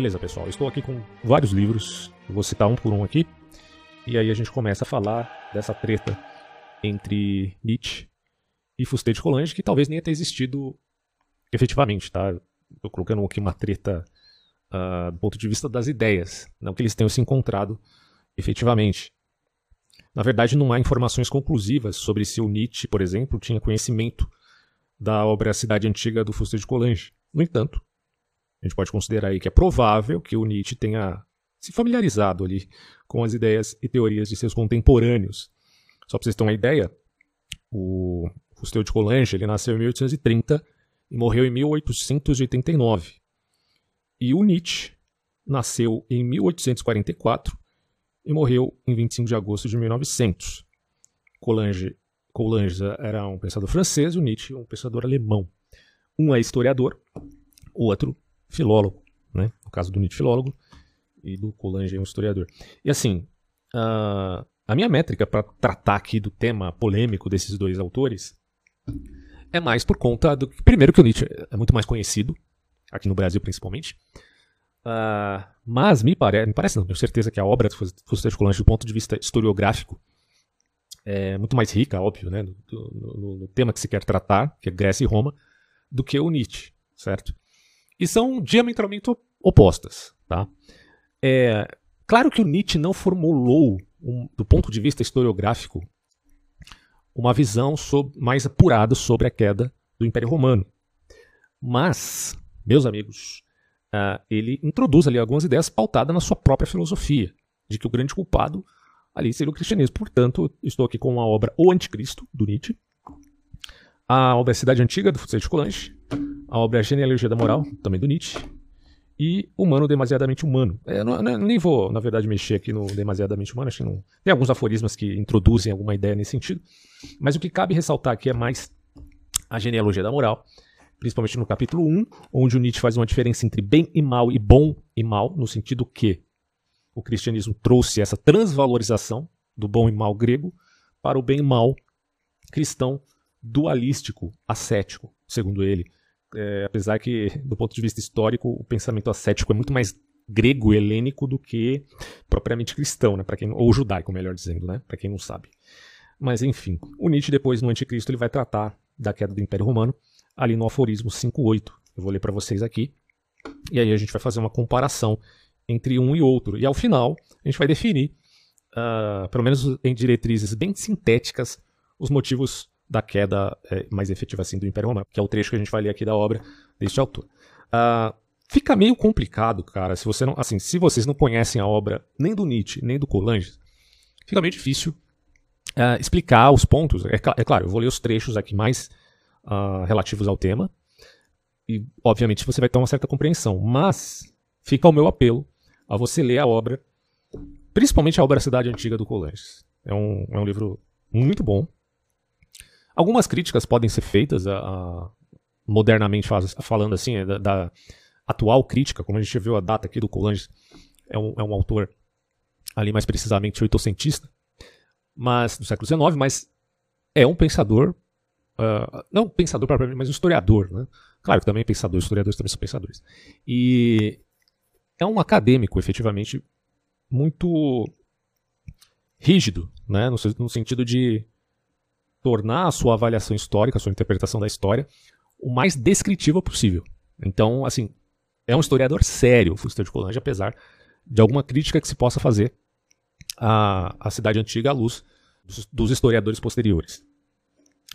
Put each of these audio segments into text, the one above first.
Beleza, pessoal. Estou aqui com vários livros. Vou citar um por um aqui. E aí a gente começa a falar dessa treta entre Nietzsche e Fusté de Coulanges, que talvez nem tenha existido efetivamente, tá? Estou colocando aqui uma treta uh, do ponto de vista das ideias, não que eles tenham se encontrado efetivamente. Na verdade, não há informações conclusivas sobre se o Nietzsche, por exemplo, tinha conhecimento da obra Cidade Antiga do Fusté de Coulanges. No entanto, a gente pode considerar aí que é provável que o Nietzsche tenha se familiarizado ali com as ideias e teorias de seus contemporâneos. Só para vocês terem uma ideia, o Fustel de Coulanges ele nasceu em 1830 e morreu em 1889. E o Nietzsche nasceu em 1844 e morreu em 25 de agosto de 1900. Coulanges, Coulanges era um pensador francês, o Nietzsche um pensador alemão. Um é historiador, o outro filólogo, né? No caso do Nietzsche, filólogo, e do Coulanges, um historiador. E assim, uh, a minha métrica para tratar aqui do tema polêmico desses dois autores é mais por conta do. Primeiro, que o Nietzsche é muito mais conhecido, aqui no Brasil principalmente. Uh, mas me, pare... me parece, não, tenho certeza que a obra do Fusté de Coulanges, do ponto de vista historiográfico, é muito mais rica, óbvio, né, no, no, no, tema que se quer tratar, que é Grécia e Roma, do que o Nietzsche, certo? E são diametralmente opostas, tá? É, claro que o Nietzsche não formulou, um, do ponto de vista historiográfico, uma visão sobre, mais apurada sobre a queda do Império Romano. Mas, meus amigos, uh, ele introduz ali algumas ideias pautadas na sua própria filosofia, de que o grande culpado ali seria o cristianismo. Portanto, estou aqui com a obra O Anticristo, do Nietzsche, a obra Cidade Antiga, do Fuseli de Coulanges, a obra Genealogia da Moral, também do Nietzsche, e Humano Demasiadamente Humano. É, não, não, nem vou, na verdade, mexer aqui no Demasiadamente Humano, acho que não. Tem alguns aforismos que introduzem alguma ideia nesse sentido, mas o que cabe ressaltar aqui é mais a genealogia da moral, principalmente no capítulo 1, onde o Nietzsche faz uma diferença entre bem e mal e bom e mal, no sentido que o cristianismo trouxe essa transvalorização do bom e mal grego para o bem e mal cristão dualístico, ascético, segundo ele. É, apesar que, do ponto de vista histórico, o pensamento ascético é muito mais grego helênico do que propriamente cristão, né, para quem ou judaico, melhor dizendo, né, para quem não sabe. Mas enfim, o Nietzsche depois no Anticristo ele vai tratar da queda do Império Romano ali no aforismo 5:8. Eu vou ler para vocês aqui. E aí a gente vai fazer uma comparação entre um e outro. E ao final, a gente vai definir, uh, pelo menos em diretrizes bem sintéticas, os motivos da queda é, mais efetiva assim do Império Romano, que é o trecho que a gente vai ler aqui da obra deste autor. Uh, fica meio complicado, cara, se você não, assim, se vocês não conhecem a obra nem do Nietzsche nem do Coulanges, fica meio difícil uh, explicar os pontos. É, é, claro, eu vou ler os trechos aqui mais uh, relativos ao tema e, obviamente, você vai ter uma certa compreensão. Mas fica o meu apelo a você ler a obra, principalmente a obra Cidade Antiga do Coulanges. É um, é um livro muito bom, Algumas críticas podem ser feitas, a, a, modernamente falando assim, é da, da, atual crítica, como a gente viu a data aqui do Coulanges, é um, é um autor ali mais precisamente oitocentista, mas do século XIX, mas é um pensador, uh, não pensador propriamente, mas um historiador, né? Claro também pensador, historiadores também são pensadores. E é um acadêmico, efetivamente, muito rígido, né? no, no sentido de tornar a sua avaliação histórica, a sua interpretação da história, o mais descritiva possível. Então, assim, é um historiador sério, Fuster de Coulanges, apesar de alguma crítica que se possa fazer à, à cidade antiga à luz dos, dos historiadores posteriores.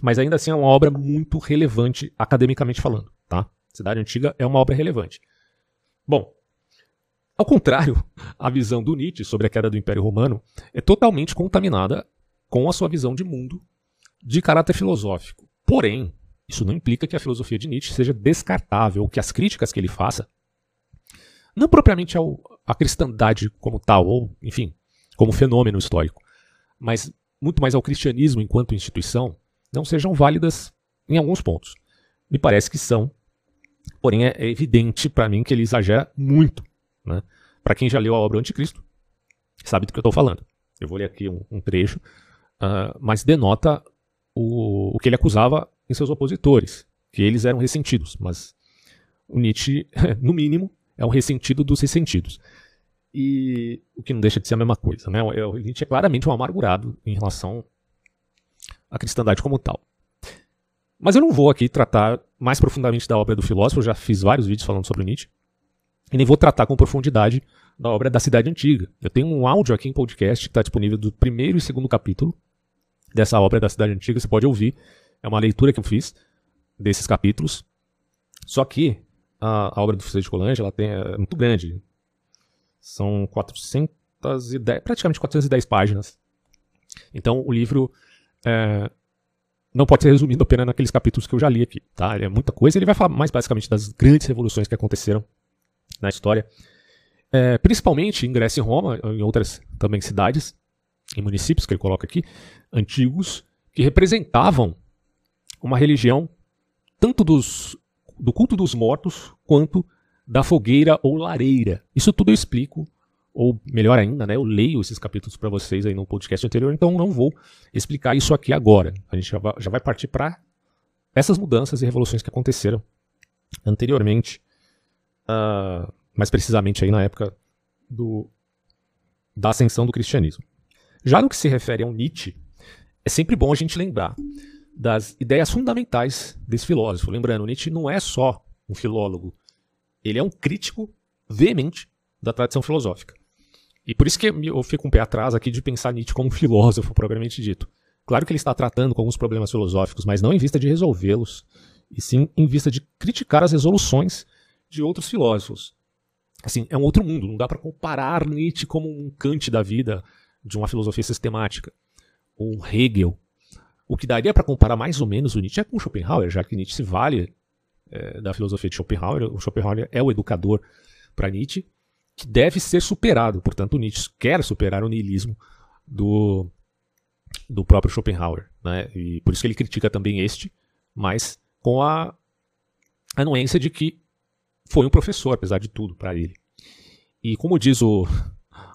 Mas ainda assim é uma obra muito relevante academicamente falando, tá? Cidade Antiga é uma obra relevante. Bom, ao contrário, a visão do Nietzsche sobre a queda do Império Romano é totalmente contaminada com a sua visão de mundo de caráter filosófico. Porém, isso não implica que a filosofia de Nietzsche seja descartável, ou que as críticas que ele faça, não propriamente ao, à cristandade como tal, ou, enfim, como fenômeno histórico, mas muito mais ao cristianismo enquanto instituição, não sejam válidas em alguns pontos. Me parece que são, porém é, é evidente para mim que ele exagera muito. Né? Para quem já leu a obra Anticristo, sabe do que eu estou falando. Eu vou ler aqui um, um trecho, uh, mas denota o, o que ele acusava em seus opositores, que eles eram ressentidos. Mas o Nietzsche, no mínimo, é um ressentido dos ressentidos. E o que não deixa de ser a mesma coisa, né? O Nietzsche é claramente um amargurado em relação à cristandade como tal. Mas eu não vou aqui tratar mais profundamente da obra do filósofo, eu já fiz vários vídeos falando sobre Nietzsche, e nem vou tratar com profundidade da obra da Cidade Antiga. Eu tenho um áudio aqui em podcast que está disponível do primeiro e segundo capítulo dessa obra da Cidade Antiga, você pode ouvir. É uma leitura que eu fiz desses capítulos. Só que a, a obra do Fusei de Colange ela tem, é muito grande. São 410, praticamente 410 páginas. Então o livro é, não pode ser resumido apenas naqueles capítulos que eu já li aqui. Tá? Ele é muita coisa. Ele vai falar mais basicamente das grandes revoluções que aconteceram na história. É, principalmente em Grécia e Roma, em outras também cidades e municípios que ele coloca aqui, antigos, que representavam uma religião tanto dos, do culto dos mortos quanto da fogueira ou lareira. Isso tudo eu explico, ou melhor ainda, né, eu leio esses capítulos para vocês aí no podcast anterior, então não vou explicar isso aqui agora. A gente já vai, já vai partir para essas mudanças e revoluções que aconteceram anteriormente, uh, mais precisamente aí na época do, da ascensão do cristianismo. Já no que se refere ao Nietzsche, é sempre bom a gente lembrar das ideias fundamentais desse filósofo. Lembrando, Nietzsche não é só um filólogo, ele é um crítico veemente da tradição filosófica. E por isso que eu fico um pé atrás aqui de pensar Nietzsche como um filósofo, propriamente dito. Claro que ele está tratando com alguns problemas filosóficos, mas não em vista de resolvê-los, e sim em vista de criticar as resoluções de outros filósofos. Assim, é um outro mundo, não dá para comparar Nietzsche como um Kant da vida, de uma filosofia sistemática, ou um Hegel, o que daria para comparar mais ou menos o Nietzsche é com Schopenhauer, já que Nietzsche se vale é, da filosofia de Schopenhauer. O Schopenhauer é o educador para Nietzsche, que deve ser superado. Portanto, Nietzsche quer superar o niilismo do, do próprio Schopenhauer. Né? E por isso que ele critica também este, mas com a anuência de que foi um professor, apesar de tudo, para ele. E como diz o,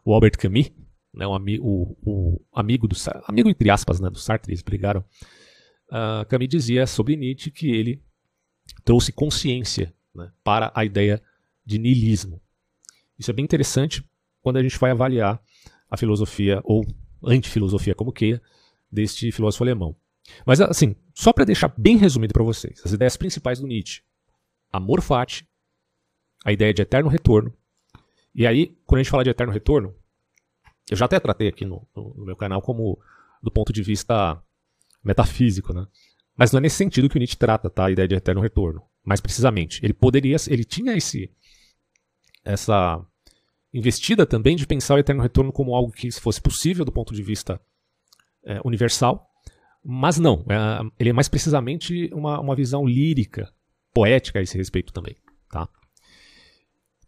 o Albert Camus, né, um o, o, amigo do amigo entre aspas, né, do Sartre, eles brigaram. Uh, dizia sobre Nietzsche que ele trouxe consciência né, para a ideia de niilismo. Isso é bem interessante quando a gente vai avaliar a filosofia ou antifilosofia, como queira, deste filósofo alemão. Mas assim, só para deixar bem resumido para vocês, as ideias principais do Nietzsche: amor fati, a ideia de eterno retorno. E aí, quando a gente fala de eterno retorno, eu já até tratei aqui no, no, meu canal como do ponto de vista metafísico, né? Mas não é nesse sentido que o Nietzsche trata, tá? A ideia de eterno retorno. Mais precisamente, ele poderia, ele tinha esse essa investida também de pensar o eterno retorno como algo que fosse possível do ponto de vista é, universal, mas não. É, ele é mais precisamente uma, uma visão lírica, poética a esse respeito também, tá?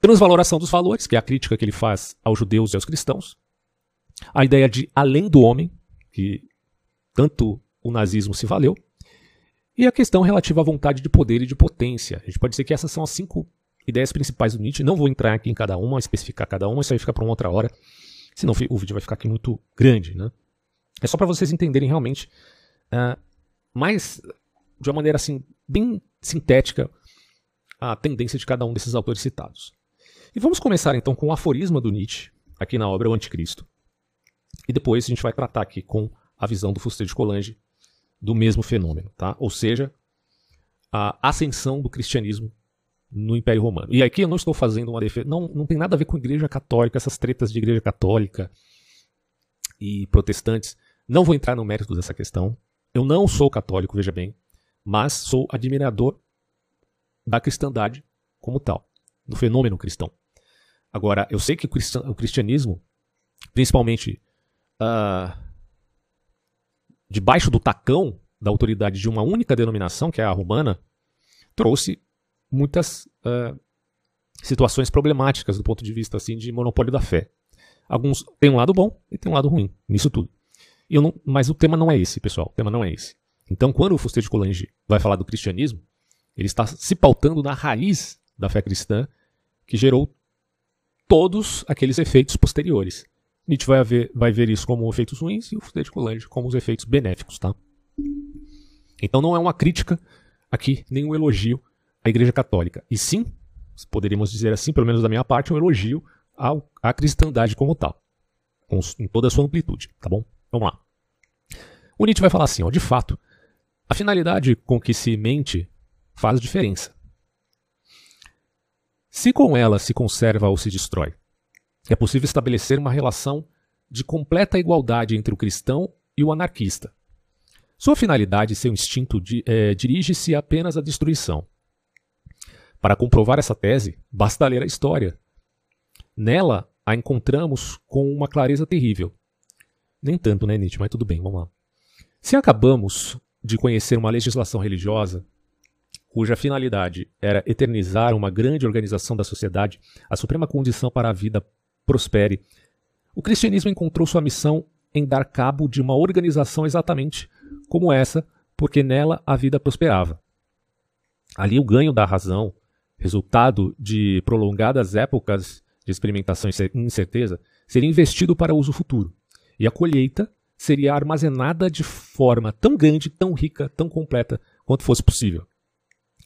Transvaloração dos valores, que é a crítica que ele faz aos judeus e aos cristãos, a ideia de além do homem, que tanto o nazismo se valeu, e a questão relativa à vontade de poder e de potência. A gente pode dizer que essas são as cinco ideias principais do Nietzsche. Não vou entrar aqui em cada uma, especificar cada uma, isso aí fica para uma outra hora, senão o vídeo vai ficar aqui muito grande. Né? É só para vocês entenderem realmente, uh, mais de uma maneira assim, bem sintética, a tendência de cada um desses autores citados. E vamos começar então com o aforisma do Nietzsche, aqui na obra O Anticristo. E depois a gente vai tratar aqui com a visão do Fuster de Colange do mesmo fenômeno, tá? Ou seja, a ascensão do cristianismo no Império Romano. E aqui eu não estou fazendo uma defesa, não, não tem nada a ver com igreja católica, essas tretas de igreja católica e protestantes. Não vou entrar no mérito dessa questão. Eu não sou católico, veja bem, mas sou admirador da cristandade como tal, do fenômeno cristão. Agora, eu sei que o cristianismo, principalmente uh, debaixo do tacão da autoridade de uma única denominação, que é a romana, trouxe muitas uh, situações problemáticas do ponto de vista assim de monopólio da fé. Alguns têm um lado bom e tem um lado ruim nisso tudo. Não, mas o tema não é esse, pessoal. O tema não é esse. Então, quando o Fuster de Colange vai falar do cristianismo, ele está se pautando na raiz da fé cristã que gerou todos aqueles efeitos posteriores. Nietzsche vai, haver, vai ver isso como efeitos ruins e o Frederico Colange como os efeitos benéficos, tá? Então não é uma crítica aqui, nem um elogio à Igreja Católica. E sim, poderíamos dizer assim, pelo menos da minha parte, um elogio ao, à cristandade como tal, com, em toda a sua amplitude, tá bom? Vamos lá. O Nietzsche vai falar assim, ó, de fato, a finalidade com que se mente faz diferença. Se com ela se conserva ou se destrói, é possível estabelecer uma relação de completa igualdade entre o cristão e o anarquista. Sua finalidade e seu instinto é, dirige-se apenas à destruição. Para comprovar essa tese, basta ler a história. Nela a encontramos com uma clareza terrível. Nem tanto, né, Nietzsche? Mas tudo bem, vamos lá. Se acabamos de conhecer uma legislação religiosa cuja finalidade era eternizar uma grande organização da sociedade, a suprema condição para a vida prospere, o cristianismo encontrou sua missão em dar cabo de uma organização exatamente como essa, porque nela a vida prosperava. Ali o ganho da razão, resultado de prolongadas épocas de experimentação e incerteza, seria investido para uso futuro, e a colheita seria armazenada de forma tão grande, tão rica, tão completa quanto fosse possível.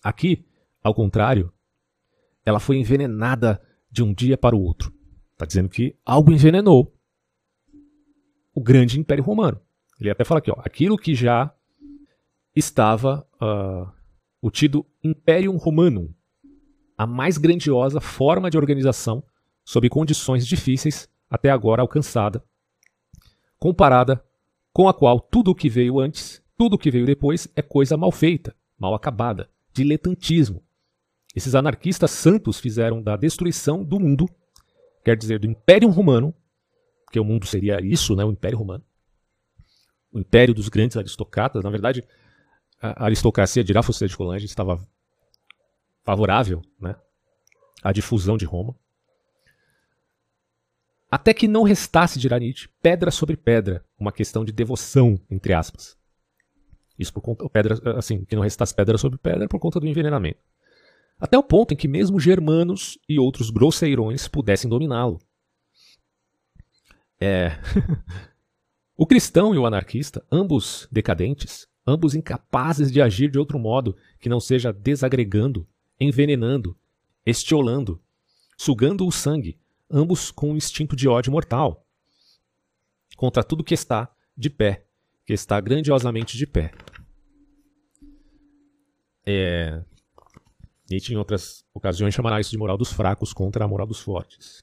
Aqui, ao contrário, ela foi envenenada de um dia para o outro. Está dizendo que algo envenenou o grande Império Romano. Ele até fala aqui, ó, aquilo que já estava uh, o tido Imperium Romanum, a mais grandiosa forma de organização sob condições difíceis até agora alcançada, comparada com a qual tudo o que veio antes, tudo o que veio depois é coisa mal feita, mal acabada, diletantismo. Esses anarquistas santos fizeram da destruição do mundo, quer dizer, do Império Romano, porque o mundo seria isso, né, o Império Romano, o império dos grandes aristocratas. Na verdade, a aristocracia de Irafocê de Colange estava favorável né, à difusão de Roma. Até que não restasse de Nietzsche pedra sobre pedra, uma questão de devoção, entre aspas. Isso por conta, pedra, assim, que não restasse pedra sobre pedra por conta do envenenamento. Até o ponto em que mesmo germanos e outros grosseirões pudessem dominá-lo. É. o cristão e o anarquista, ambos decadentes, ambos incapazes de agir de outro modo que não seja desagregando, envenenando, estiolando, sugando o sangue, ambos com um instinto de ódio mortal contra tudo que está de pé, que está grandiosamente de pé. É... Nietzsche, em outras ocasiões, chamará isso de moral dos fracos contra a moral dos fortes.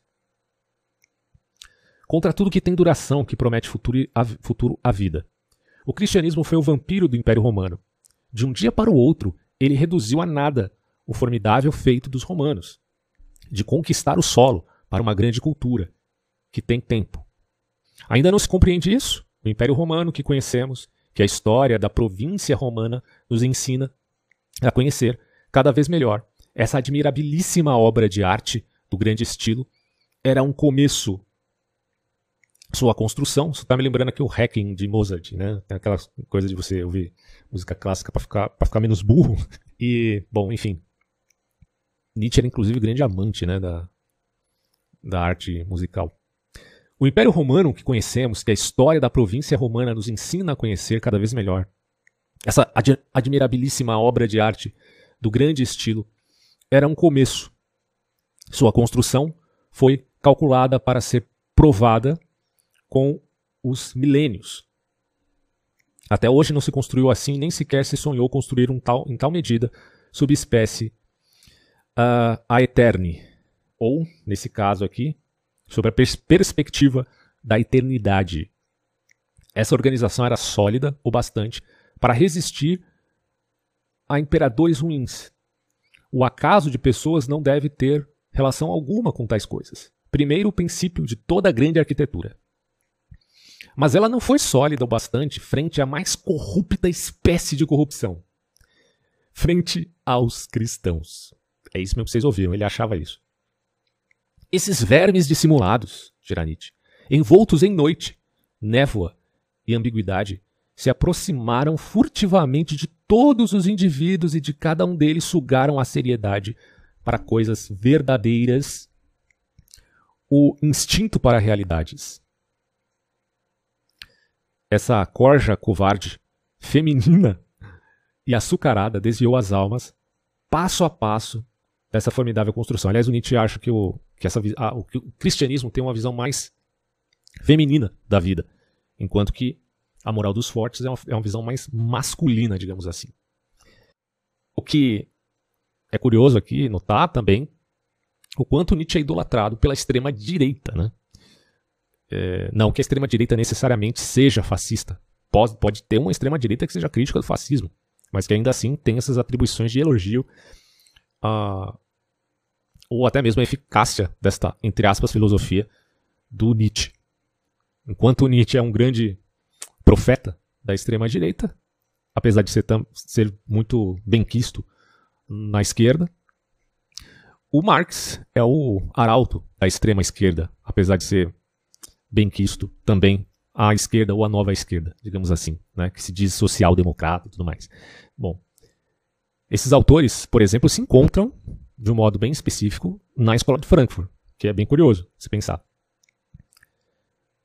Contra tudo que tem duração, que promete futuro, a, futuro à vida. O cristianismo foi o vampiro do Império Romano. De um dia para o outro, ele reduziu a nada o formidável feito dos romanos de conquistar o solo, para uma grande cultura, que tem tempo. Ainda não se compreende isso? O Império Romano que conhecemos, que a história da província romana nos ensina a conhecer cada vez melhor. Essa admirabilíssima obra de arte do grande estilo era um começo. Sua construção, você está me lembrando aqui o hacking de Mozart, né? Tem aquela coisa de você ouvir música clássica para ficar, ficar menos burro. E, bom, enfim. Nietzsche era inclusive grande amante né, da, da arte musical. O Império Romano que conhecemos, que a história da província romana nos ensina a conhecer cada vez melhor, essa ad admirabilíssima obra de arte do grande estilo, era um começo. Sua construção foi calculada para ser provada com os milênios. Até hoje não se construiu assim, nem sequer se sonhou construir um tal, em tal medida subespécie uh, a Eterni, ou, nesse caso aqui, sobre a pers perspectiva da eternidade. Essa organização era sólida o bastante para resistir a imperadores ruins. O acaso de pessoas não deve ter relação alguma com tais coisas. Primeiro, o princípio de toda grande arquitetura. Mas ela não foi sólida o bastante frente à mais corrupta espécie de corrupção frente aos cristãos. É isso mesmo que vocês ouviram, ele achava isso. Esses vermes dissimulados, Geranite, envoltos em noite, névoa e ambiguidade, se aproximaram furtivamente de todos os indivíduos e de cada um deles sugaram a seriedade para coisas verdadeiras, o instinto para realidades. Essa corja covarde, feminina e açucarada desviou as almas, passo a passo, dessa formidável construção. Aliás, o Nietzsche acha que o, que essa, a, o, que o cristianismo tem uma visão mais feminina da vida, enquanto que a moral dos fortes é uma, é uma visão mais masculina, digamos assim. O que é curioso aqui notar também o quanto Nietzsche é idolatrado pela extrema direita, né? É, não que a extrema direita necessariamente seja fascista. Pode, pode ter uma extrema direita que seja crítica do fascismo, mas que ainda assim tem essas atribuições de elogio a, ou até mesmo a eficácia desta, entre aspas, filosofia do Nietzsche. Enquanto Nietzsche é um grande profeta da extrema-direita, apesar de ser, ser muito benquisto na esquerda, o Marx é o arauto da extrema-esquerda, apesar de ser benquisto também à esquerda ou à nova esquerda, digamos assim, né, que se diz social-democrata e tudo mais. Bom, esses autores, por exemplo, se encontram de um modo bem específico na escola de Frankfurt, que é bem curioso se pensar.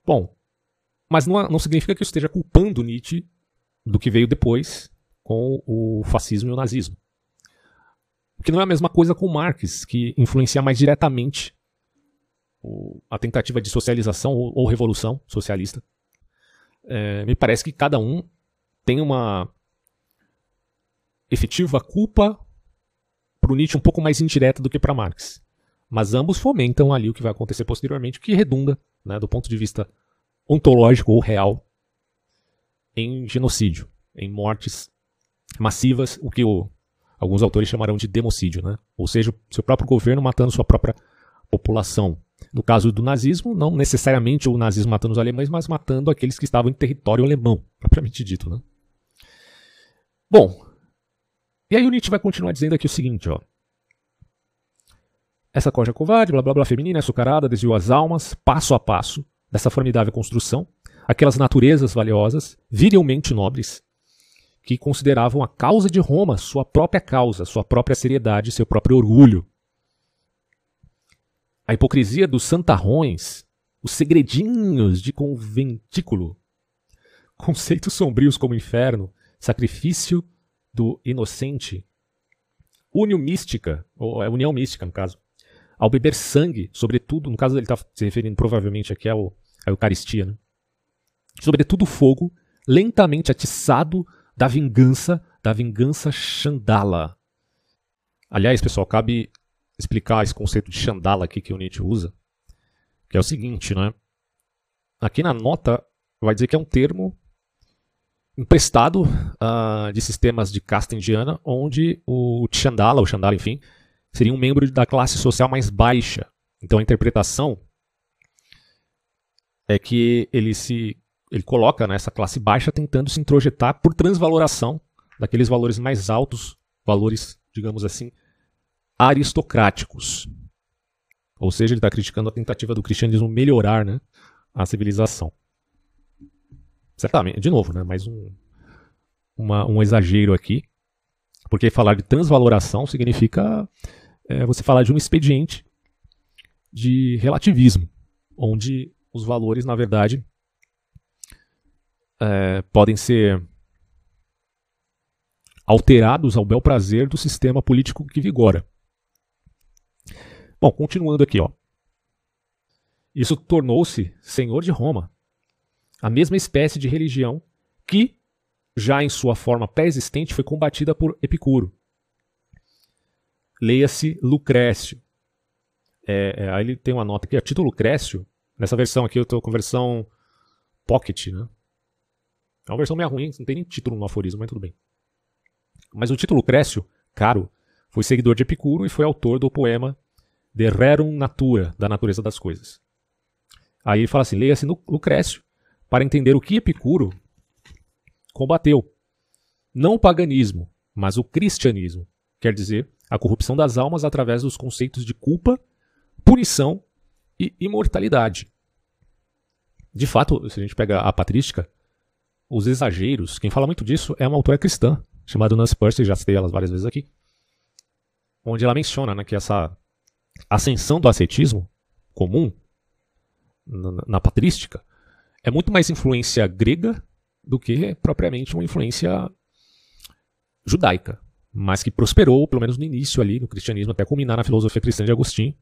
Bom, mas não, não significa que eu esteja culpando Nietzsche do que veio depois com o fascismo e o nazismo. O que não é a mesma coisa com Marx, que influencia mais diretamente a tentativa de socialização ou, revolução socialista. É, me parece que cada um tem uma efetiva culpa para o Nietzsche um pouco mais indireta do que para Marx. Mas ambos fomentam ali o que vai acontecer posteriormente, que redunda, né, do ponto de vista ontológico ou real, em genocídio, em mortes massivas, o que o, alguns autores chamarão de democídio, né? ou seja, seu próprio governo matando sua própria população. No caso do nazismo, não necessariamente o nazismo matando os alemães, mas matando aqueles que estavam em território alemão, propriamente dito. Né? Bom, e aí o Nietzsche vai continuar dizendo aqui o seguinte, ó. Essa coja covarde, blá blá blá, feminina, açucarada, desviou as almas, passo a passo, dessa formidável construção, aquelas naturezas valiosas, virilmente nobres, que consideravam a causa de Roma sua própria causa, sua própria seriedade, seu próprio orgulho. A hipocrisia dos santarrões, os segredinhos de conventículo, conceitos sombrios como inferno, sacrifício do inocente, união mística, ou é união mística no caso, ao beber sangue, sobretudo, no caso ele está se referindo provavelmente aqui ao, à Eucaristia, né? sobretudo fogo, lentamente atiçado da vingança, da vingança Chandala. Aliás, pessoal, cabe explicar esse conceito de Chandala aqui que o Nietzsche usa, que é o seguinte, né? Aqui na nota vai dizer que é um termo emprestado uh, de sistemas de casta indiana, onde o Chandala, o Chandala, enfim, seria um membro da classe social mais baixa. Então a interpretação é que ele se ele coloca nessa classe baixa tentando se introjetar por transvaloração daqueles valores mais altos, valores, digamos assim, aristocráticos. Ou seja, ele está criticando a tentativa do cristianismo melhorar né, a civilização. Certamente, de novo, né, mais um, uma, um exagero aqui, porque falar de transvaloração significa é, você falar de um expediente de relativismo, onde os valores, na verdade, é, podem ser alterados ao bel prazer do sistema político que vigora. Bom, continuando aqui, ó. Isso tornou-se senhor de Roma, a mesma espécie de religião que, já em sua forma pré-existente, foi combatida por Epicuro. Leia-se Lucrécio. É, é, aí ele tem uma nota aqui, a título Lucrécio. Nessa versão aqui eu estou com versão Pocket, né? É uma versão meio ruim, não tem nem título no aforismo, mas tudo bem. Mas o título Lucrécio, caro, foi seguidor de Epicuro e foi autor do poema De Rerum Natura, da natureza das coisas. Aí ele fala assim: leia-se Lucrécio, para entender o que Epicuro combateu. Não o paganismo, mas o cristianismo, quer dizer, a corrupção das almas através dos conceitos de culpa, punição e imortalidade. De fato, se a gente pega a patrística, os exageros, quem fala muito disso é uma autora cristã, chamada Nancy Percy, já citei elas várias vezes aqui, onde ela menciona né, que essa ascensão do ascetismo comum na, na patrística é muito mais influência grega do que propriamente uma influência judaica. Mas que prosperou, pelo menos no início ali, no cristianismo, até culminar na filosofia cristã de Agostinho,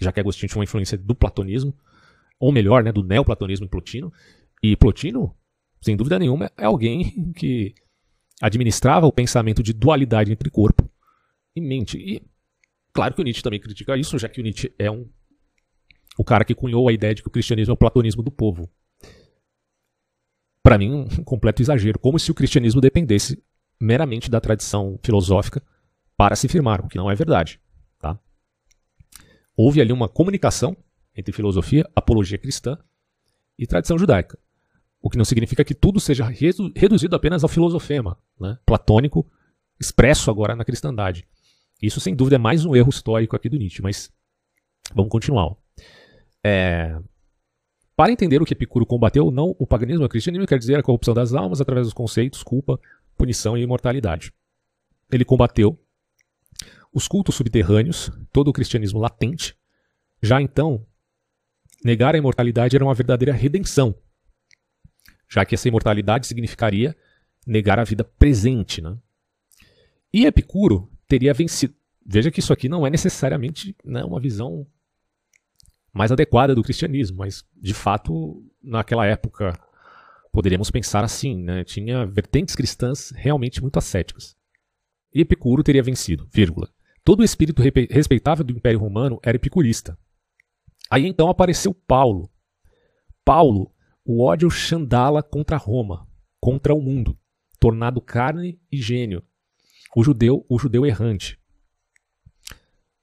já que Agostinho tinha uma influência do platonismo, ou melhor, né, do neoplatonismo em Plotino. E Plotino, sem dúvida nenhuma, é alguém que administrava o pensamento de dualidade entre corpo e mente. E claro que o Nietzsche também critica isso, já que o Nietzsche é um o cara que cunhou a ideia de que o cristianismo é o platonismo do povo. Para mim, um completo exagero, como se o cristianismo dependesse meramente da tradição filosófica para se firmar, o que não é verdade. Tá? Houve ali uma comunicação entre filosofia, apologia cristã e tradição judaica. O que não significa que tudo seja reduzido apenas ao filosofema, né? platônico, expresso agora na cristandade. Isso, sem dúvida, é mais um erro histórico aqui do Nietzsche, mas vamos continuar. É... Para entender o que Epicuro combateu, não o paganismo, o cristianismo quer dizer a corrupção das almas através dos conceitos culpa, punição e imortalidade. Ele combateu os cultos subterrâneos, todo o cristianismo latente. Já então, negar a imortalidade era uma verdadeira redenção, já que essa imortalidade significaria negar a vida presente. Né? E Epicuro teria vencido. Veja que isso aqui não é necessariamente né, uma visão mais adequada do cristianismo, mas de fato, naquela época, poderíamos pensar assim, né? tinha vertentes cristãs realmente muito ascéticas. E Epicuro teria vencido, vírgula. Todo o espírito respeitável do Império Romano era epicurista. Aí então apareceu Paulo. Paulo, o ódio chandala contra Roma, contra o mundo, tornado carne e gênio. O judeu, o judeu errante.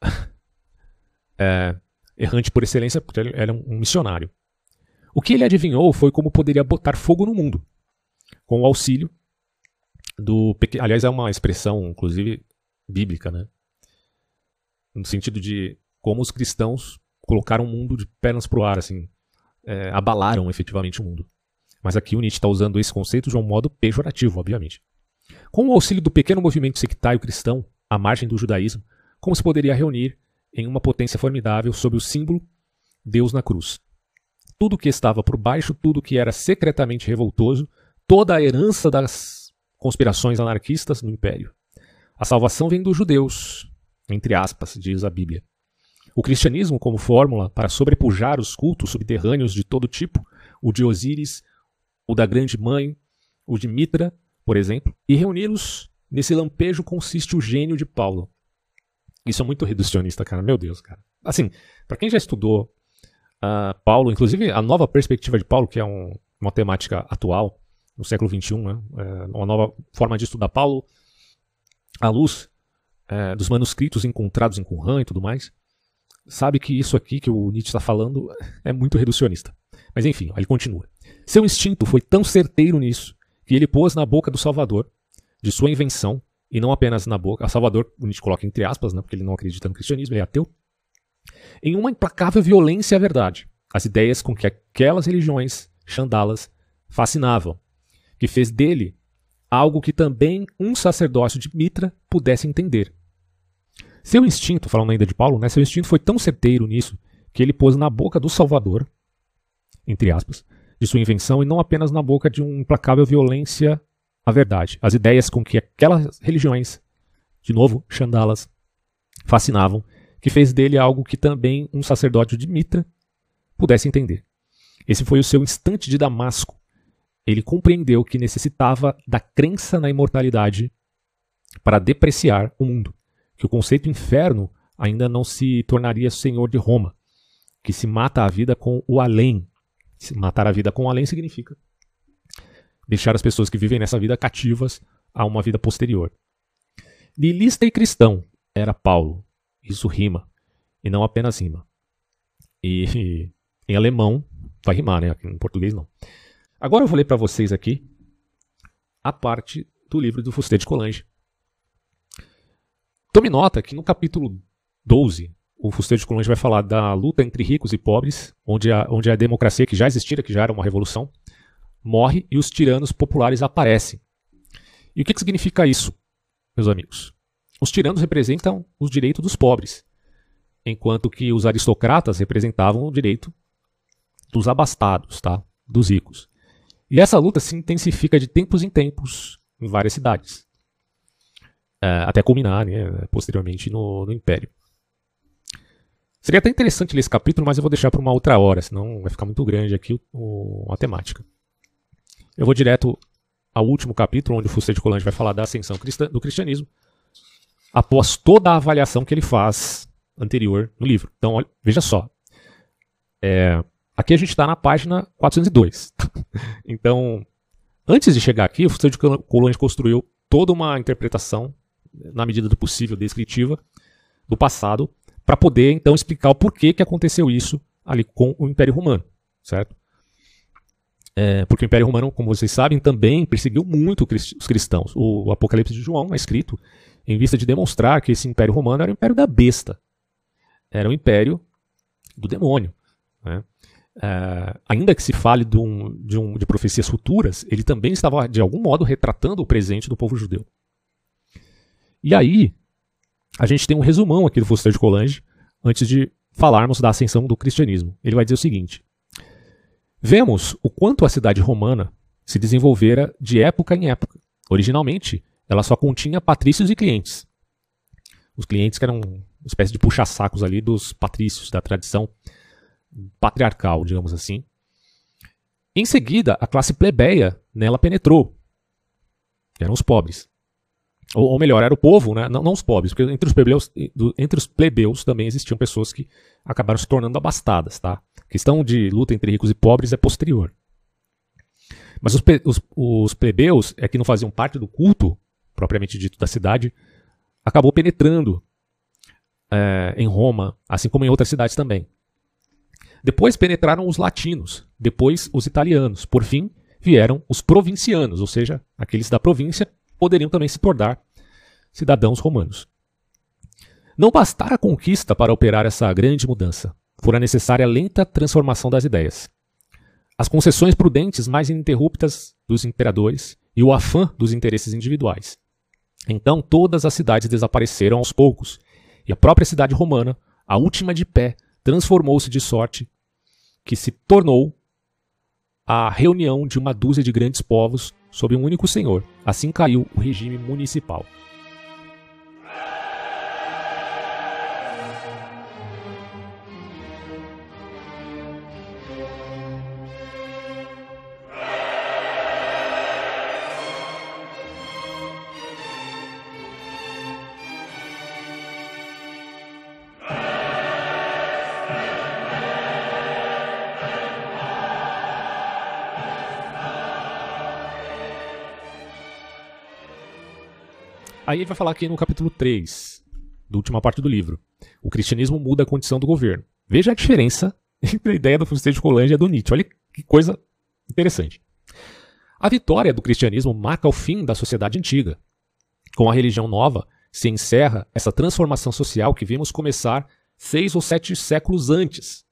é, errante por excelência, porque ele era um missionário. O que ele adivinhou foi como poderia botar fogo no mundo, com o auxílio do. Aliás, é uma expressão, inclusive, bíblica, né? No sentido de como os cristãos colocaram o mundo de pernas para o ar, assim, é, abalaram efetivamente o mundo. Mas aqui o Nietzsche está usando esse conceito de um modo pejorativo, obviamente. Com o auxílio do pequeno movimento sectário cristão, à margem do judaísmo, como se poderia reunir em uma potência formidável sob o símbolo Deus na cruz. Tudo que estava por baixo, tudo que era secretamente revoltoso, toda a herança das conspirações anarquistas no império. A salvação vem dos judeus, entre aspas, diz a Bíblia. O cristianismo, como fórmula para sobrepujar os cultos subterrâneos de todo tipo, o de Osíris, o da Grande Mãe, o de Mitra, por exemplo, e reuni-los nesse lampejo consiste o gênio de Paulo, isso é muito reducionista, cara. Meu Deus, cara. Assim, para quem já estudou uh, Paulo, inclusive a nova perspectiva de Paulo, que é um, uma temática atual, no século XXI, né? É uma nova forma de estudar Paulo, à luz é, dos manuscritos encontrados em Qumran e tudo mais, sabe que isso aqui que o Nietzsche está falando é muito reducionista. Mas enfim, ele continua. Seu instinto foi tão certeiro nisso que ele pôs na boca do Salvador, de sua invenção, e não apenas na boca. A Salvador, o Nietzsche coloca entre aspas, né, porque ele não acredita no cristianismo, ele é ateu. Em uma implacável violência à verdade, as ideias com que aquelas religiões chandalas fascinavam, que fez dele algo que também um sacerdócio de Mitra pudesse entender. Seu instinto, falando ainda de Paulo, né, seu instinto foi tão certeiro nisso que ele pôs na boca do Salvador, entre aspas, de sua invenção e não apenas na boca de uma implacável violência a verdade, as ideias com que aquelas religiões, de novo, Chandalas, fascinavam, que fez dele algo que também um sacerdote de Mitra pudesse entender. Esse foi o seu instante de Damasco. Ele compreendeu que necessitava da crença na imortalidade para depreciar o mundo, que o conceito inferno ainda não se tornaria senhor de Roma, que se mata a vida com o além. Se matar a vida com o além significa deixar as pessoas que vivem nessa vida cativas a uma vida posterior. Nilista e cristão era Paulo. Isso rima, e não apenas rima. E em alemão vai rimar, né? Em português não. Agora eu vou ler para vocês aqui a parte do livro do Fusté de Colange. Tome nota que no capítulo 12, o Fusté de Colange vai falar da luta entre ricos e pobres, onde a, onde a democracia que já existira, que já era uma revolução, morre e os tiranos populares aparecem. E o que, que significa isso, meus amigos? Os tiranos representam os direitos dos pobres, enquanto que os aristocratas representavam o direito dos abastados, tá? dos ricos. E essa luta se intensifica de tempos em tempos em várias cidades. uh, até culminar né, posteriormente no, no Império. Seria até interessante ler esse capítulo, mas eu vou deixar para uma outra hora, senão vai ficar muito grande aqui o, a temática. Eu vou direto ao último capítulo, onde o Fusté de Colange vai falar da ascensão do cristianismo, após toda a avaliação que ele faz anterior no livro. Então, olha, veja só. É, aqui a gente está na página 402. então, antes de chegar aqui, o de Colange construiu toda uma interpretação, na medida do possível, descritiva, do passado, para poder então explicar o porquê que aconteceu isso ali com o Império Romano, certo? É, porque o Império Romano, como vocês sabem, também perseguiu muito os cristãos. O Apocalipse de João é escrito em vista de demonstrar que esse Império Romano era o Império da besta, era o Império do demônio. Né? É, ainda que se fale de, um, de, um, de profecias futuras, ele também estava de algum modo retratando o presente do povo judeu. E aí, a gente tem um resumão aqui do Foster de Colange, antes de falarmos da ascensão do cristianismo. Ele vai dizer o seguinte: Vemos o quanto a cidade romana se desenvolvera de época em época. Originalmente, ela só continha patrícios e clientes. Os clientes que eram uma espécie de puxa-sacos ali dos patrícios, da tradição patriarcal, digamos assim. Em seguida, a classe plebeia nela penetrou. Eram os pobres. Ou, ou, melhor, era o povo, né? não, não os pobres, porque entre os, plebeus, entre os plebeus também existiam pessoas que acabaram se tornando abastadas. Tá? A questão de luta entre ricos e pobres é posterior. Mas os, os, os plebeus, é que não faziam parte do culto, propriamente dito, da cidade, acabou penetrando é, em Roma, assim como em outras cidades também. Depois penetraram os latinos, depois os italianos, por fim vieram os provincianos, ou seja, aqueles da província poderiam também se tornar cidadãos romanos. Não bastara a conquista para operar essa grande mudança, fora necessária a lenta transformação das ideias. As concessões prudentes mais ininterruptas dos imperadores e o afã dos interesses individuais. Então todas as cidades desapareceram aos poucos, e a própria cidade romana, a última de pé, transformou-se de sorte que se tornou a reunião de uma dúzia de grandes povos sob um único senhor. Assim caiu o regime municipal. Aí ele vai falar aqui no capítulo 3, da última parte do livro. O cristianismo muda a condição do governo. Veja a diferença entre a ideia do Fusté de e a do Nietzsche. Olha que coisa interessante. A vitória do cristianismo marca o fim da sociedade antiga. Com a religião nova, se encerra essa transformação social que vimos começar seis ou sete séculos antes.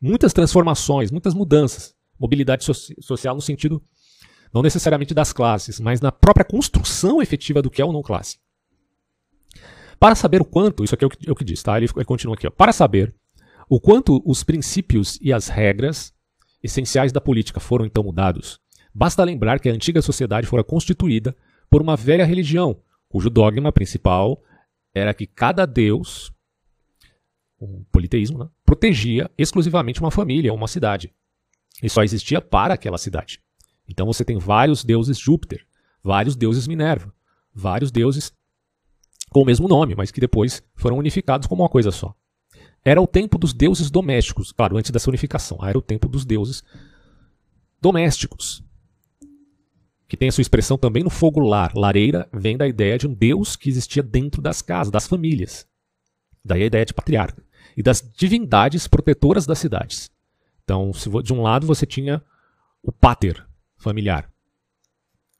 Muitas transformações, muitas mudanças. Mobilidade so social no sentido não necessariamente das classes, mas na própria construção efetiva do que é ou não classe. Para saber o quanto, isso aqui é o que, é o que diz, tá? Ele, ele continua aqui, ó. Para saber o quanto os princípios e as regras essenciais da política foram então mudados, basta lembrar que a antiga sociedade fora constituída por uma velha religião, cujo dogma principal era que cada deus, um politeísmo, né, protegia exclusivamente uma família ou uma cidade. E só existia para aquela cidade. Então você tem vários deuses Júpiter, vários deuses Minerva, vários deuses com o mesmo nome, mas que depois foram unificados como uma coisa só. Era o tempo dos deuses domésticos, claro, antes dessa unificação. Era o tempo dos deuses domésticos, que tem a sua expressão também no fogo lar. Lareira vem da ideia de um deus que existia dentro das casas, das famílias. Daí a ideia de patriarca. E das divindades protetoras das cidades. Então, de um lado você tinha o pater, familiar.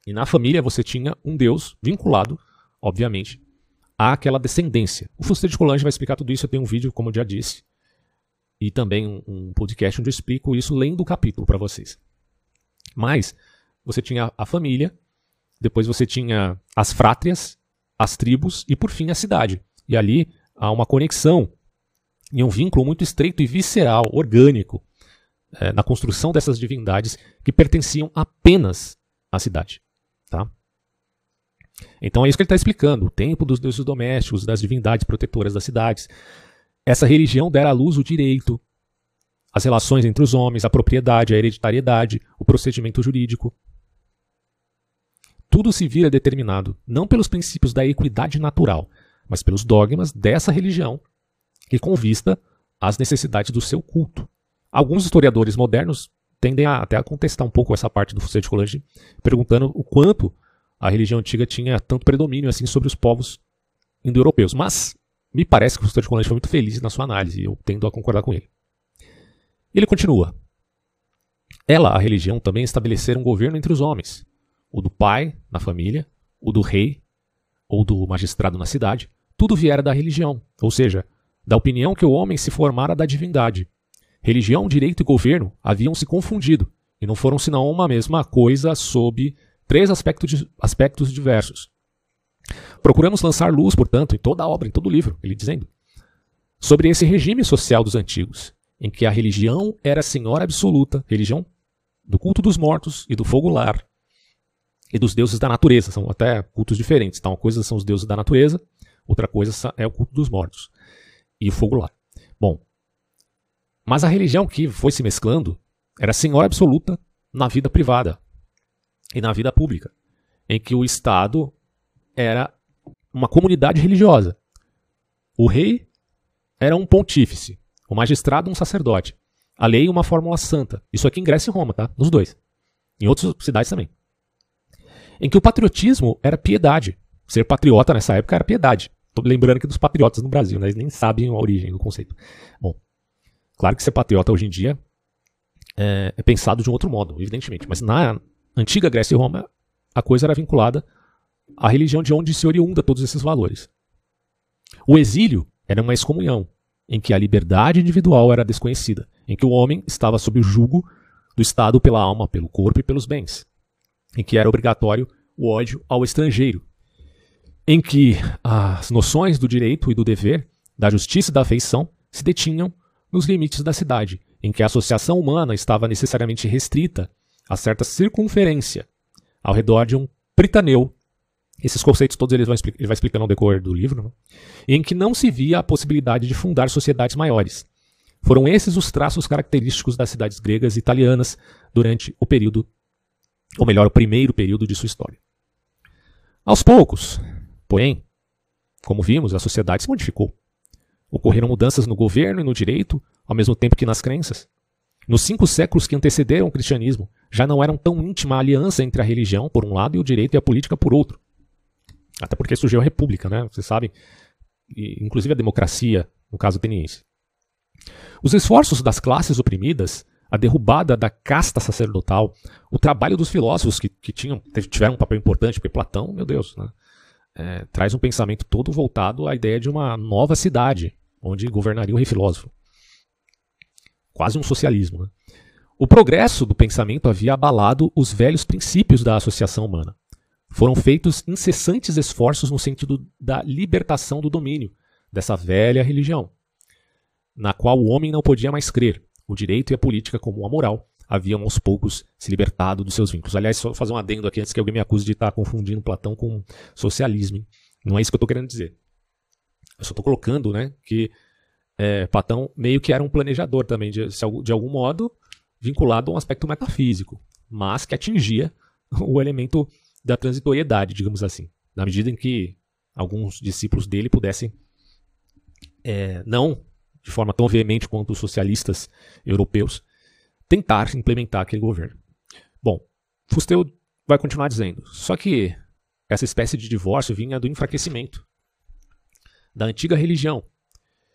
E na família você tinha um deus vinculado, obviamente, àquela descendência. O Fuster de Colange vai explicar tudo isso. Eu tenho um vídeo, como eu já disse, e também um, um podcast onde eu explico isso lendo o capítulo para vocês. Mas você tinha a família, depois você tinha as frátrias, as tribos e por fim a cidade. E ali há uma conexão e um vínculo muito estreito e visceral, orgânico, é, na construção dessas divindades que pertenciam apenas à cidade. Então é isso que ele está explicando: o tempo dos deuses domésticos, das divindades protetoras das cidades. Essa religião dera à luz o direito, as relações entre os homens, a propriedade, a hereditariedade, o procedimento jurídico. Tudo se vira determinado não pelos princípios da equidade natural, mas pelos dogmas dessa religião que convista às necessidades do seu culto. Alguns historiadores modernos tendem a, até a contestar um pouco essa parte do Fusset de Colange, perguntando o quanto a religião antiga tinha tanto predomínio assim sobre os povos indo-europeus. Mas me parece que o de Colange foi muito feliz na sua análise, e eu tendo a concordar com ele. Ele continua. Ela, a religião, também estabeleceram um governo entre os homens, o do pai na família, o do rei ou do magistrado na cidade, tudo viera da religião, ou seja, da opinião que o homem se formara da divindade. Religião, direito e governo haviam se confundido, e não foram senão uma mesma coisa sob três aspectos, aspectos diversos. Procuramos lançar luz, portanto, em toda a obra, em todo o livro, ele dizendo, sobre esse regime social dos antigos, em que a religião era senhora absoluta, religião do culto dos mortos e do fogo lar, e dos deuses da natureza, são até cultos diferentes. Então, uma coisa são os deuses da natureza, outra coisa é o culto dos mortos e o fogo lá. Bom, mas a religião que foi se mesclando era senhora absoluta na vida privada e na vida pública, em que o Estado era uma comunidade religiosa. O rei era um pontífice, o magistrado um sacerdote, a lei uma fórmula santa. Isso aqui em Grécia e Roma, tá? Nos dois. Em outras cidades também. Em que o patriotismo era piedade. Ser patriota nessa época era piedade. Tô lembrando aqui dos patriotas no Brasil, né? eles nem sabem a origem do conceito. Bom, claro que ser patriota hoje em dia é, é pensado de um outro modo, evidentemente. Mas na antiga Grécia e Roma, a coisa era vinculada à religião de onde se oriunda todos esses valores. O exílio era uma excomunhão, em que a liberdade individual era desconhecida, em que o homem estava sob o jugo do Estado pela alma, pelo corpo e pelos bens, em que era obrigatório o ódio ao estrangeiro, em que as noções do direito e do dever, da justiça e da afeição se detinham nos limites da cidade, em que a associação humana estava necessariamente restrita a certa circunferência ao redor de um pritaneu. Esses conceitos todos ele vai, ele vai explicando ao decorrer do livro, né? em que não se via a possibilidade de fundar sociedades maiores. Foram esses os traços característicos das cidades gregas e italianas durante o período, ou melhor, o primeiro período de sua história. Aos poucos, Porém, como vimos, a sociedade se modificou. Ocorreram mudanças no governo e no direito, ao mesmo tempo que nas crenças. Nos cinco séculos que antecederam o cristianismo, já não eram tão íntima a aliança entre a religião, por um lado, e o direito e a política, por outro. Até porque surgiu a república, né? Vocês sabem, inclusive a democracia, no caso ateniense. Os esforços das classes oprimidas, a derrubada da casta sacerdotal, o trabalho dos filósofos que, que tinham, tiveram um papel importante, porque Platão, meu Deus, né? é, traz um pensamento todo voltado à ideia de uma nova cidade, onde governaria o rei filósofo. Quase um socialismo. Né? O progresso do pensamento havia abalado os velhos princípios da associação humana. Foram feitos incessantes esforços no sentido da libertação do domínio dessa velha religião, na qual o homem não podia mais crer, o direito e a política como a moral, haviam aos poucos se libertado dos seus vínculos. Aliás, só fazer um adendo aqui antes que alguém me acuse de estar confundindo Platão com socialismo. Hein? Não é isso que eu estou querendo dizer. Eu só estou colocando né, que é, Platão meio que era um planejador também, de, de algum modo vinculado a um aspecto metafísico, mas que atingia o elemento da transitoriedade, digamos assim, na medida em que alguns discípulos dele pudessem, é, não de forma tão veemente quanto os socialistas europeus, tentar implementar aquele governo. Bom, Fusteu vai continuar dizendo, só que essa espécie de divórcio vinha do enfraquecimento da antiga religião.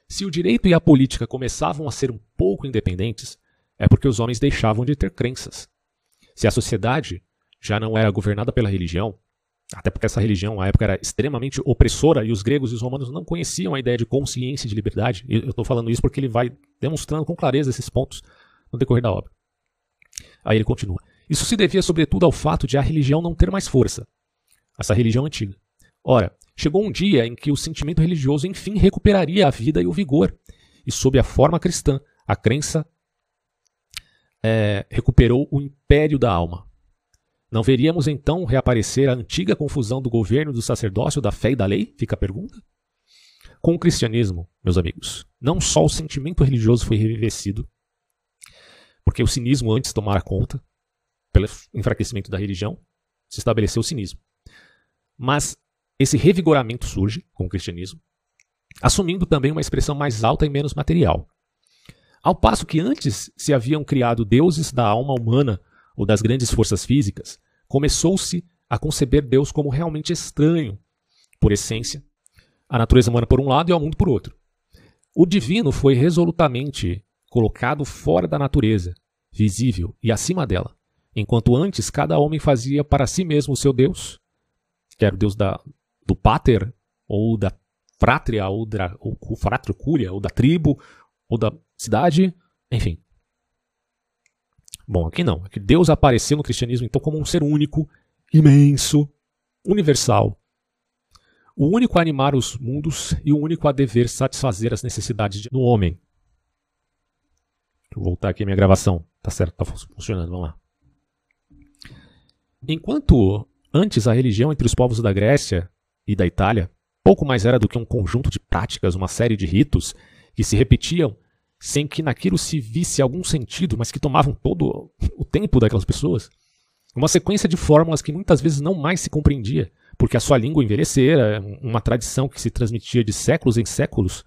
Se o direito e a política começavam a ser um pouco independentes, é porque os homens deixavam de ter crenças. Se a sociedade já não era governada pela religião, até porque essa religião, à época, era extremamente opressora e os gregos e os romanos não conheciam a ideia de consciência e de liberdade. Eu estou falando isso porque ele vai demonstrando com clareza esses pontos no decorrer da obra. Aí ele continua. Isso se devia sobretudo ao fato de a religião não ter mais força. Essa religião antiga. Ora, chegou um dia em que o sentimento religioso enfim recuperaria a vida e o vigor. E sob a forma cristã, a crença é, recuperou o império da alma. Não veríamos então reaparecer a antiga confusão do governo, do sacerdócio, da fé e da lei? Fica a pergunta. Com o cristianismo, meus amigos, não só o sentimento religioso foi revivecido, porque o cinismo antes tomara conta, pelo enfraquecimento da religião, se estabeleceu o cinismo. Mas esse revigoramento surge com o cristianismo, assumindo também uma expressão mais alta e menos material. Ao passo que antes se haviam criado deuses da alma humana ou das grandes forças físicas, começou-se a conceber Deus como realmente estranho, por essência, a natureza humana por um lado e ao mundo por outro. O divino foi resolutamente colocado fora da natureza, visível e acima dela, enquanto antes cada homem fazia para si mesmo o seu Deus, que era o Deus da, do pater, ou da frátria, ou da ou, ou da tribo, ou da cidade, enfim. Bom, aqui não. Aqui Deus apareceu no cristianismo então como um ser único, imenso, universal, o único a animar os mundos e o único a dever satisfazer as necessidades do homem. Eu voltar aqui a minha gravação. Tá certo, tá funcionando, vamos lá. Enquanto antes a religião entre os povos da Grécia e da Itália pouco mais era do que um conjunto de práticas, uma série de ritos que se repetiam sem que naquilo se visse algum sentido, mas que tomavam todo o tempo daquelas pessoas. Uma sequência de fórmulas que muitas vezes não mais se compreendia, porque a sua língua envelhecera, uma tradição que se transmitia de séculos em séculos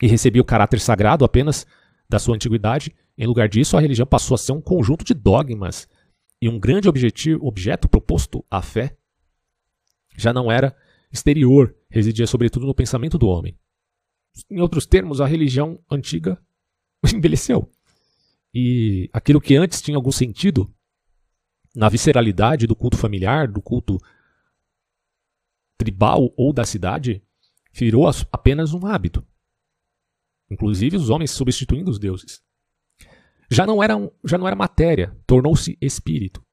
e recebia o caráter sagrado apenas da sua antiguidade. Em lugar disso, a religião passou a ser um conjunto de dogmas e um grande objetivo, objeto proposto à fé já não era exterior, residia sobretudo no pensamento do homem. Em outros termos, a religião antiga envelheceu. E aquilo que antes tinha algum sentido na visceralidade do culto familiar, do culto tribal ou da cidade, virou apenas um hábito. Inclusive os homens substituindo os deuses. Já não era, já não era matéria, tornou-se espírito.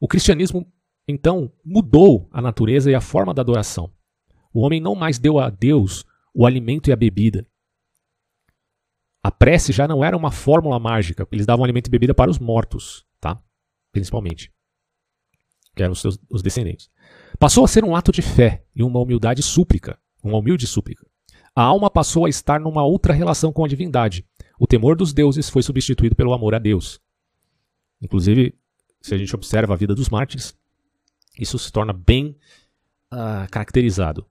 O cristianismo, então, mudou a natureza e a forma da adoração. O homem não mais deu a Deus o alimento e a bebida. A prece já não era uma fórmula mágica, eles davam alimento e bebida para os mortos, tá? Principalmente. Que eram os, seus, os descendentes. Passou a ser um ato de fé e uma humildade súplica, uma humilde súplica. A alma passou a estar numa outra relação com a divindade. O temor dos deuses foi substituído pelo amor a Deus. Inclusive, se a gente observa a vida dos mártires, isso se torna bem uh, caracterizado.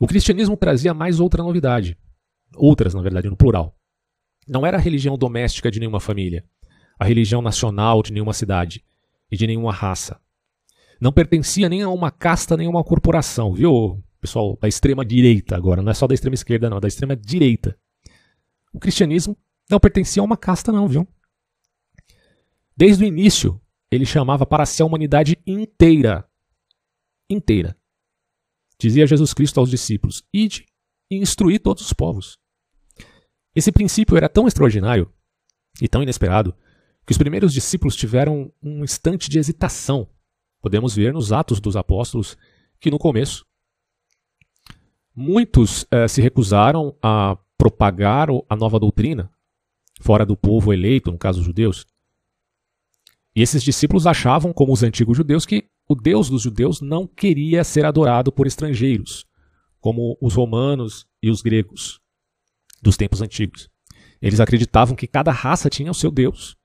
O cristianismo trazia mais outra novidade. Outras, na verdade, no plural. Não era a religião doméstica de nenhuma família, a religião nacional de nenhuma cidade e de nenhuma raça. Não pertencia nem a uma casta, nem a uma corporação, viu, pessoal da extrema direita agora, não é só da extrema esquerda, não, é da extrema direita. O cristianismo não pertencia a uma casta, não, viu? Desde o início, ele chamava para si a humanidade inteira. Inteira. Dizia Jesus Cristo aos discípulos: Ide e instruí todos os povos. Esse princípio era tão extraordinário e tão inesperado que os primeiros discípulos tiveram um instante de hesitação Podemos ver nos Atos dos Apóstolos que no começo muitos eh, se recusaram a propagar a nova doutrina fora do povo eleito, no caso os judeus. E esses discípulos achavam, como os antigos judeus, que o Deus dos judeus não queria ser adorado por estrangeiros, como os romanos e os gregos dos tempos antigos. Eles acreditavam que cada raça tinha o seu Deus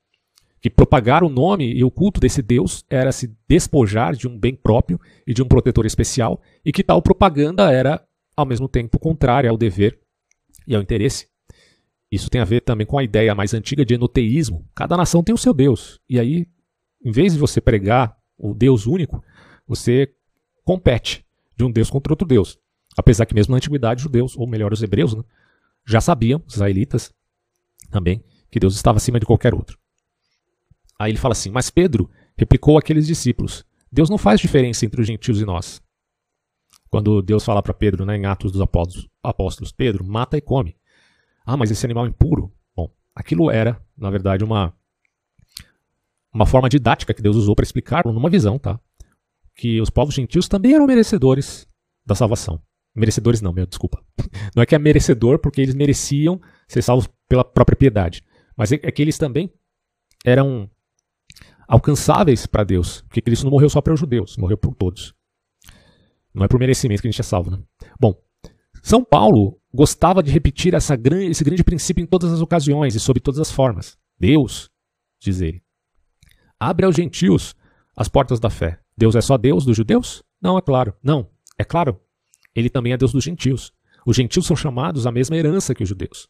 que propagar o nome e o culto desse Deus era se despojar de um bem próprio e de um protetor especial, e que tal propaganda era, ao mesmo tempo, contrária ao dever e ao interesse. Isso tem a ver também com a ideia mais antiga de enoteísmo. Cada nação tem o seu Deus. E aí, em vez de você pregar o Deus único, você compete de um Deus contra outro Deus. Apesar que mesmo na antiguidade, os judeus, ou melhor, os hebreus, né, já sabiam, os israelitas também, que Deus estava acima de qualquer outro. Aí ele fala assim: Mas Pedro replicou àqueles discípulos: Deus não faz diferença entre os gentios e nós. Quando Deus fala para Pedro, né, em Atos dos Apóstolos, Pedro, mata e come. Ah, mas esse animal impuro. Bom, aquilo era, na verdade, uma, uma forma didática que Deus usou para explicar numa visão, tá? Que os povos gentios também eram merecedores da salvação. Merecedores não, meu, desculpa. Não é que é merecedor porque eles mereciam ser salvos pela própria piedade. Mas é, é que eles também eram alcançáveis para Deus, porque Cristo não morreu só para os judeus, morreu por todos. Não é por merecimento que a gente é salvo, né? Bom, São Paulo gostava de repetir essa, esse grande princípio em todas as ocasiões e sob todas as formas. Deus, diz ele, abre aos gentios as portas da fé. Deus é só Deus dos judeus? Não, é claro. Não, é claro. Ele também é Deus dos gentios. Os gentios são chamados à mesma herança que os judeus.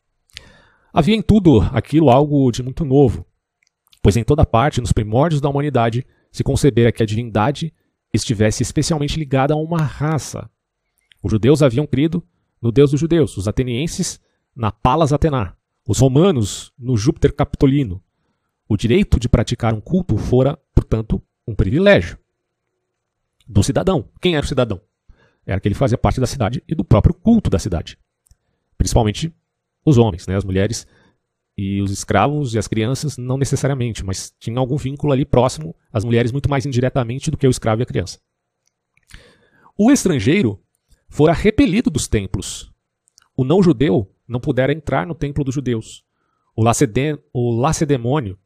Havia em tudo aquilo algo de muito novo, pois em toda parte, nos primórdios da humanidade, se concebera que a divindade estivesse especialmente ligada a uma raça. Os judeus haviam crido no Deus dos judeus, os atenienses na Palas Atenar, os romanos no Júpiter Capitolino. O direito de praticar um culto fora, portanto, um privilégio do cidadão. Quem era o cidadão? Era que fazia parte da cidade e do próprio culto da cidade. Principalmente os homens, né? as mulheres e os escravos e as crianças, não necessariamente, mas tinha algum vínculo ali próximo, as mulheres muito mais indiretamente do que o escravo e a criança. O estrangeiro fora repelido dos templos. O não-judeu não pudera entrar no templo dos judeus. O, o lacedemônio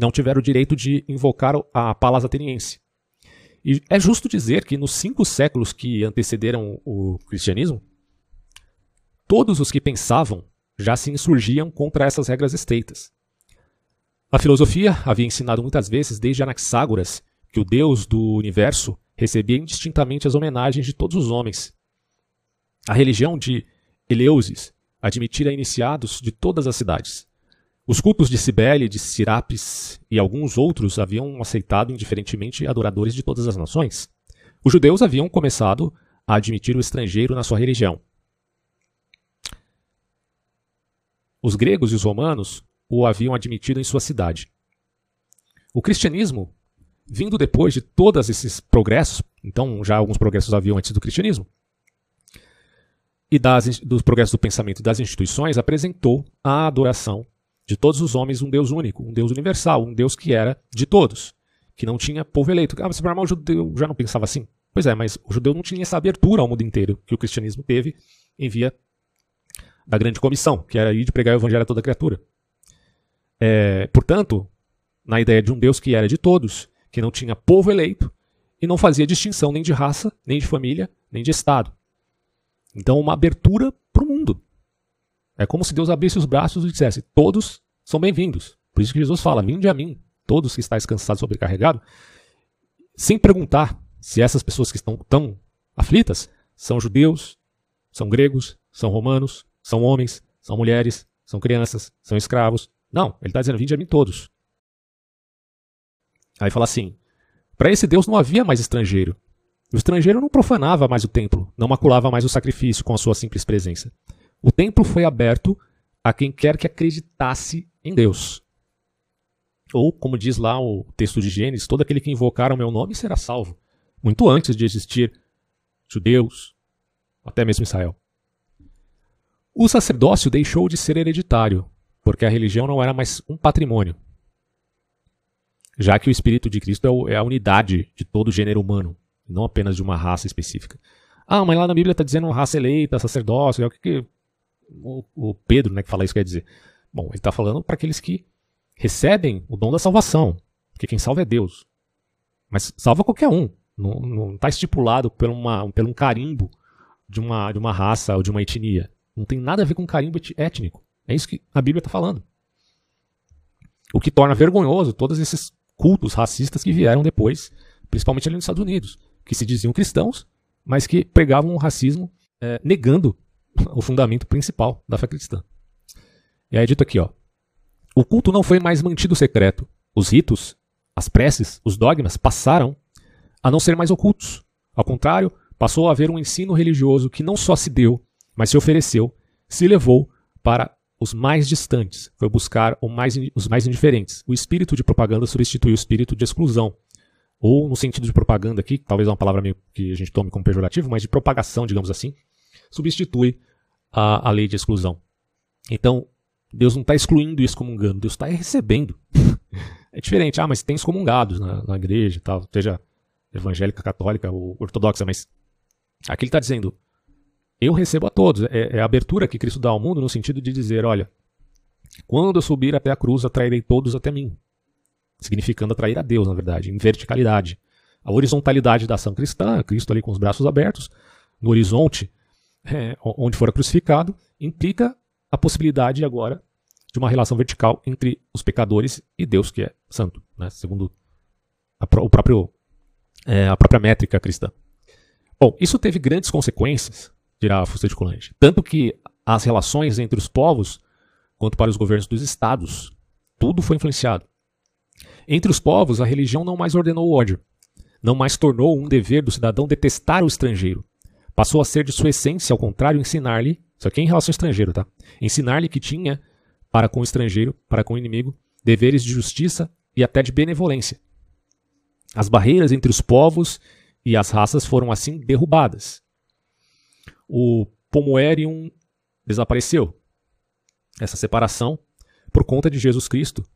não tivera o direito de invocar a palas ateniense. E é justo dizer que nos cinco séculos que antecederam o cristianismo, todos os que pensavam já se insurgiam contra essas regras estreitas. A filosofia havia ensinado muitas vezes, desde Anaxágoras, que o Deus do universo recebia indistintamente as homenagens de todos os homens. A religião de Eleusis admitira iniciados de todas as cidades. Os cultos de Cibele, de Sirapis e alguns outros haviam aceitado indiferentemente adoradores de todas as nações. Os judeus haviam começado a admitir o estrangeiro na sua religião. Os gregos e os romanos o haviam admitido em sua cidade. O cristianismo, vindo depois de todos esses progressos, então já alguns progressos haviam antes do cristianismo, e das, dos progressos do pensamento e das instituições, apresentou a adoração de todos os homens um Deus único, um Deus universal, um Deus que era de todos, que não tinha povo eleito. Ah, mas o judeu já não pensava assim? Pois é, mas o judeu não tinha essa abertura ao mundo inteiro que o cristianismo teve em via da grande comissão, que era ir de pregar o evangelho a toda criatura. É, portanto, na ideia de um Deus que era de todos, que não tinha povo eleito e não fazia distinção nem de raça, nem de família, nem de estado. Então, uma abertura para o mundo. É como se Deus abrisse os braços e dissesse: todos são bem-vindos. Por isso que Jesus fala: vinde a mim, todos que estáis cansados e sobrecarregados, sem perguntar se essas pessoas que estão tão aflitas são judeus, são gregos, são romanos, são homens, são mulheres, são crianças, são escravos. Não, ele está dizendo: vinde a mim todos. Aí fala assim: para esse Deus não havia mais estrangeiro. O estrangeiro não profanava mais o templo, não maculava mais o sacrifício com a sua simples presença. O templo foi aberto a quem quer que acreditasse em Deus. Ou, como diz lá o texto de Gênesis, todo aquele que invocar o meu nome será salvo. Muito antes de existir judeus, até mesmo Israel. O sacerdócio deixou de ser hereditário, porque a religião não era mais um patrimônio. Já que o Espírito de Cristo é, é a unidade de todo o gênero humano, não apenas de uma raça específica. Ah, mas lá na Bíblia está dizendo raça eleita, sacerdócio, é o que, que o, Pedro né, que fala isso quer dizer? Bom, ele está falando para aqueles que recebem o dom da salvação, porque quem salva é Deus. Mas salva qualquer um, não está estipulado por, uma, por um carimbo de uma, de uma raça ou de uma etnia. Não tem nada a ver com carimbo étnico. É isso que a Bíblia está falando. O que torna vergonhoso todos esses cultos racistas que vieram depois, principalmente ali nos Estados Unidos, que se diziam cristãos, mas que pregavam o racismo é, negando o fundamento principal da fé cristã. E aí é dito aqui, ó. O culto não foi mais mantido secreto. Os ritos, as preces, os dogmas passaram a não ser mais ocultos. Ao contrário, passou a haver um ensino religioso que não só se deu mas se ofereceu, se levou para os mais distantes, foi buscar mais, os mais indiferentes. O espírito de propaganda substituiu o espírito de exclusão. Ou, no sentido de propaganda aqui, talvez é uma palavra meio que a gente tome como pejorativo, mas de propagação, digamos assim, substitui a, a lei de exclusão. Então, Deus não está excluindo e excomungando, Deus está recebendo. é diferente, ah, mas tem excomungados na, na igreja, tal, seja evangélica, católica ou ortodoxa, mas aqui ele está dizendo, eu recebo a todos. É, é, a abertura que Cristo dá ao mundo no sentido de dizer: olha, quando eu subir até a cruz, atrairei todos até mim. significando atrair a Deus, na verdade, em verticalidade. A horizontalidade da ação cristã, Cristo ali com os braços abertos, no horizonte, é, onde fora crucificado, implica a possibilidade agora de uma relação vertical entre os pecadores e Deus, que é santo, né? segundo a, o próprio, é, a própria métrica cristã. Bom, isso teve grandes consequências, dirá Fuster de Coulanges, tanto que as relações entre os povos, quanto para os governos dos estados, tudo foi influenciado. Entre os povos, a religião não mais ordenou o ódio, não mais tornou um dever do cidadão detestar o estrangeiro. Passou a ser de sua essência, ao contrário, ensinar-lhe, isso aqui é em relação ao estrangeiro, tá? Ensinar-lhe que tinha, para com o estrangeiro, para com o inimigo, deveres de justiça e até de benevolência. As barreiras entre os povos e as raças foram assim derrubadas. O Pomoerium desapareceu. Essa separação por conta de Jesus Cristo.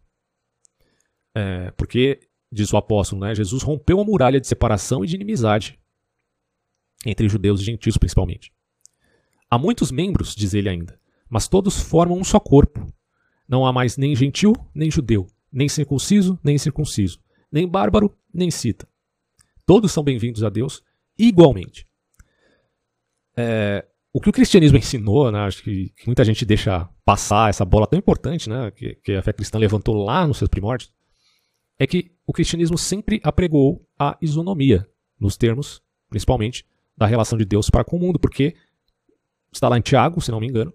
É, porque, diz o apóstolo, né, Jesus rompeu a muralha de separação e de inimizade entre judeus e gentios, principalmente. Há muitos membros, diz ele ainda, mas todos formam um só corpo. Não há mais nem gentil, nem judeu, nem circunciso, nem incircunciso, nem bárbaro, nem cita. Todos são bem-vindos a Deus igualmente. É, o que o cristianismo ensinou, né, acho que, muita gente deixa passar essa bola tão importante né, que, que a fé cristã levantou lá nos seus primórdios, é que o cristianismo sempre apregou a isonomia, nos termos, principalmente, da relação de Deus para com o mundo, porque está lá em Tiago, se não me engano,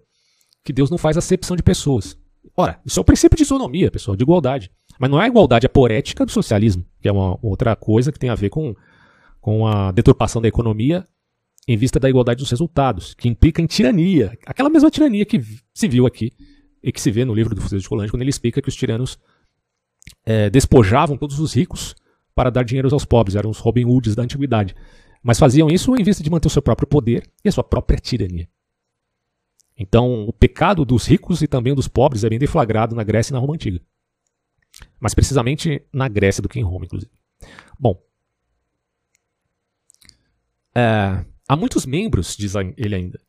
que Deus não faz acepção de pessoas. Ora, isso é o princípio de isonomia, pessoal, de igualdade. Mas não é a igualdade aporética do socialismo, que é uma outra coisa que tem a ver com, com a deturpação da economia em vista da igualdade dos resultados, que implica em tirania. Aquela mesma tirania que se viu aqui e que se vê no livro do Fuzil de Colange, quando ele explica que os tiranos é, despojavam todos os ricos para dar dinheiro aos pobres, eram os Robin Hoods da antiguidade. Mas faziam isso em vista de manter o seu próprio poder e a sua própria tirania. Então, o pecado dos ricos e também dos pobres é bem deflagrado na Grécia e na Roma Antiga. Mas precisamente na Grécia do que em Roma, inclusive. Bom, é, há muitos membros, diz ele ainda,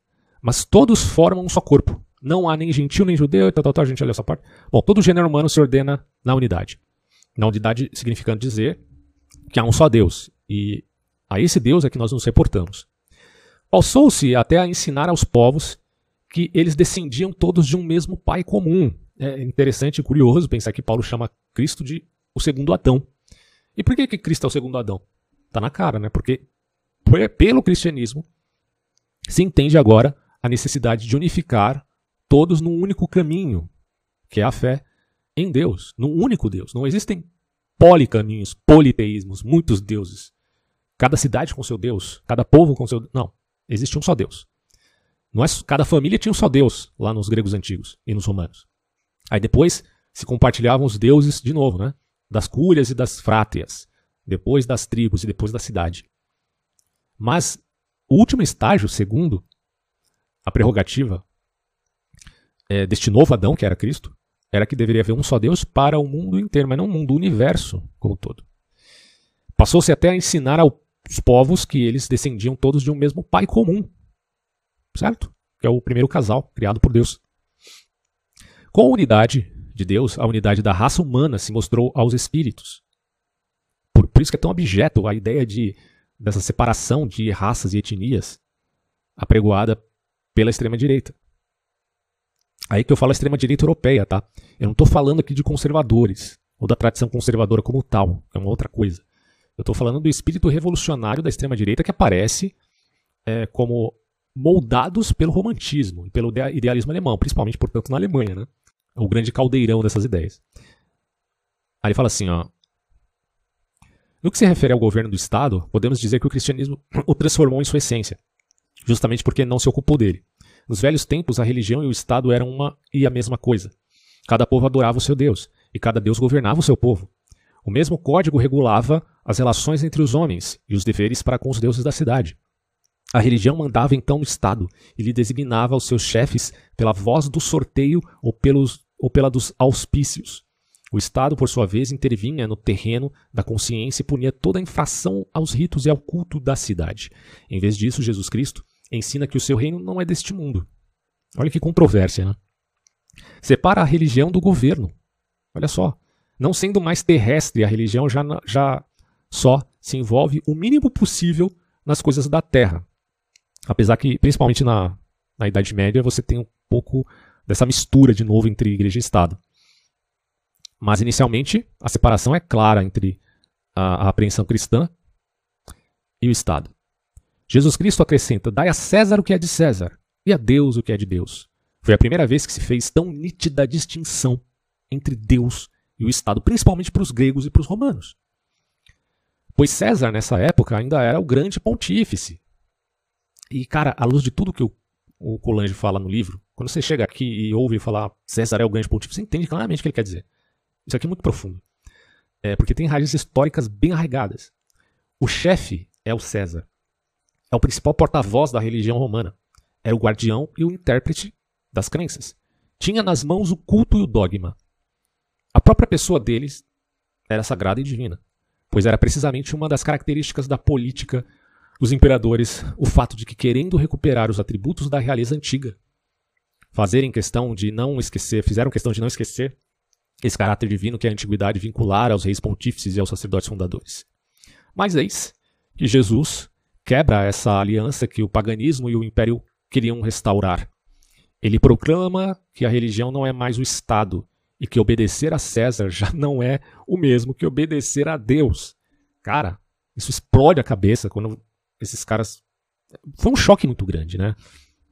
mas todos formam um só corpo. Não há nem gentil nem judeu, tal, tal, tal, a gente olha essa parte. Bom, todo o gênero humano se ordena na unidade. Na unidade significando dizer que há um só Deus. E a esse Deus é que nós nos reportamos. Passou-se até a ensinar aos povos que eles descendiam todos de um mesmo pai comum. É interessante e curioso pensar que Paulo chama Cristo de o segundo Adão. E por que, que Cristo é o segundo Adão? Está na cara, né? Porque pelo cristianismo se entende agora a necessidade de unificar todos num único caminho, que é a fé em Deus, num único Deus. Não existem policaminhos, politeísmos, muitos deuses. Cada cidade com seu Deus, cada povo com seu. Não, existe um só Deus. Não é, cada família tinha um só Deus lá nos gregos antigos e nos romanos. Aí depois se compartilhavam os deuses de novo, né? Das cúrias e das fráteas, depois das tribos e depois da cidade. Mas o último estágio, segundo a prerrogativa é, deste novo Adão, que era Cristo, era que deveria haver um só Deus para o mundo inteiro, mas não o mundo, o universo como todo. Passou-se até a ensinar aos povos que eles descendiam todos de um mesmo pai comum, certo? Que é o primeiro casal criado por Deus. Com a unidade de Deus, a unidade da raça humana se mostrou aos espíritos. Por, por isso que é tão abjeto a ideia de, dessa separação de raças e etnias apregoada pela extrema-direita. Aí que eu falo extrema-direita europeia, tá? Eu não estou falando aqui de conservadores, ou da tradição conservadora como tal, é uma outra coisa. Eu estou falando do espírito revolucionário da extrema-direita que aparece é, como moldados pelo romantismo e pelo idealismo alemão, principalmente, portanto, na Alemanha, né? O grande caldeirão dessas ideias. Aí ele fala assim, ó. No que se refere ao governo do Estado, podemos dizer que o cristianismo o transformou em sua essência, justamente porque não se ocupou dele. Nos velhos tempos, a religião e o Estado eram uma e a mesma coisa. Cada povo adorava o seu Deus, e cada Deus governava o seu povo. O mesmo código regulava as relações entre os homens e os deveres para com os deuses da cidade. A religião mandava então no Estado e lhe designava os seus chefes pela voz do sorteio ou, pelos, ou pela dos auspícios. O Estado, por sua vez, intervinha no terreno da consciência e punia toda infração aos ritos e ao culto da cidade. Em vez disso, Jesus Cristo ensina que o seu reino não é deste mundo. Olha que controvérsia, né? Separa a religião do governo. Olha só. Não sendo mais terrestre, a religião já, já só se envolve o mínimo possível nas coisas da terra. Apesar que, principalmente na, na Idade Média, você tem um pouco dessa mistura de novo entre igreja e Estado. Mas, inicialmente, a separação é clara entre a, a apreensão cristã e o Estado. Jesus Cristo acrescenta: Dai a César o que é de César e a Deus o que é de Deus. Foi a primeira vez que se fez tão nítida distinção entre Deus e o Estado, principalmente para os gregos e para os romanos. Pois César, nessa época, ainda era o grande pontífice. E, cara, à luz de tudo que o, o Colange fala no livro, quando você chega aqui e ouve falar César é o grande pontífice, você entende claramente o que ele quer dizer. Isso aqui é muito profundo. É, porque tem raízes históricas bem arraigadas. O chefe é o César. É o principal porta-voz da religião romana. Era o guardião e o intérprete das crenças. Tinha nas mãos o culto e o dogma. A própria pessoa deles era sagrada e divina, pois era precisamente uma das características da política dos imperadores o fato de que, querendo recuperar os atributos da realeza antiga, fazerem questão de não esquecer, fizeram questão de não esquecer esse caráter divino que a antiguidade vinculara aos reis pontífices e aos sacerdotes fundadores. Mas eis que Jesus quebra essa aliança que o paganismo e o império queriam restaurar. Ele proclama que a religião não é mais o Estado e que obedecer a César já não é o mesmo que obedecer a Deus. Cara, isso explode a cabeça quando esses caras. Foi um choque muito grande, né?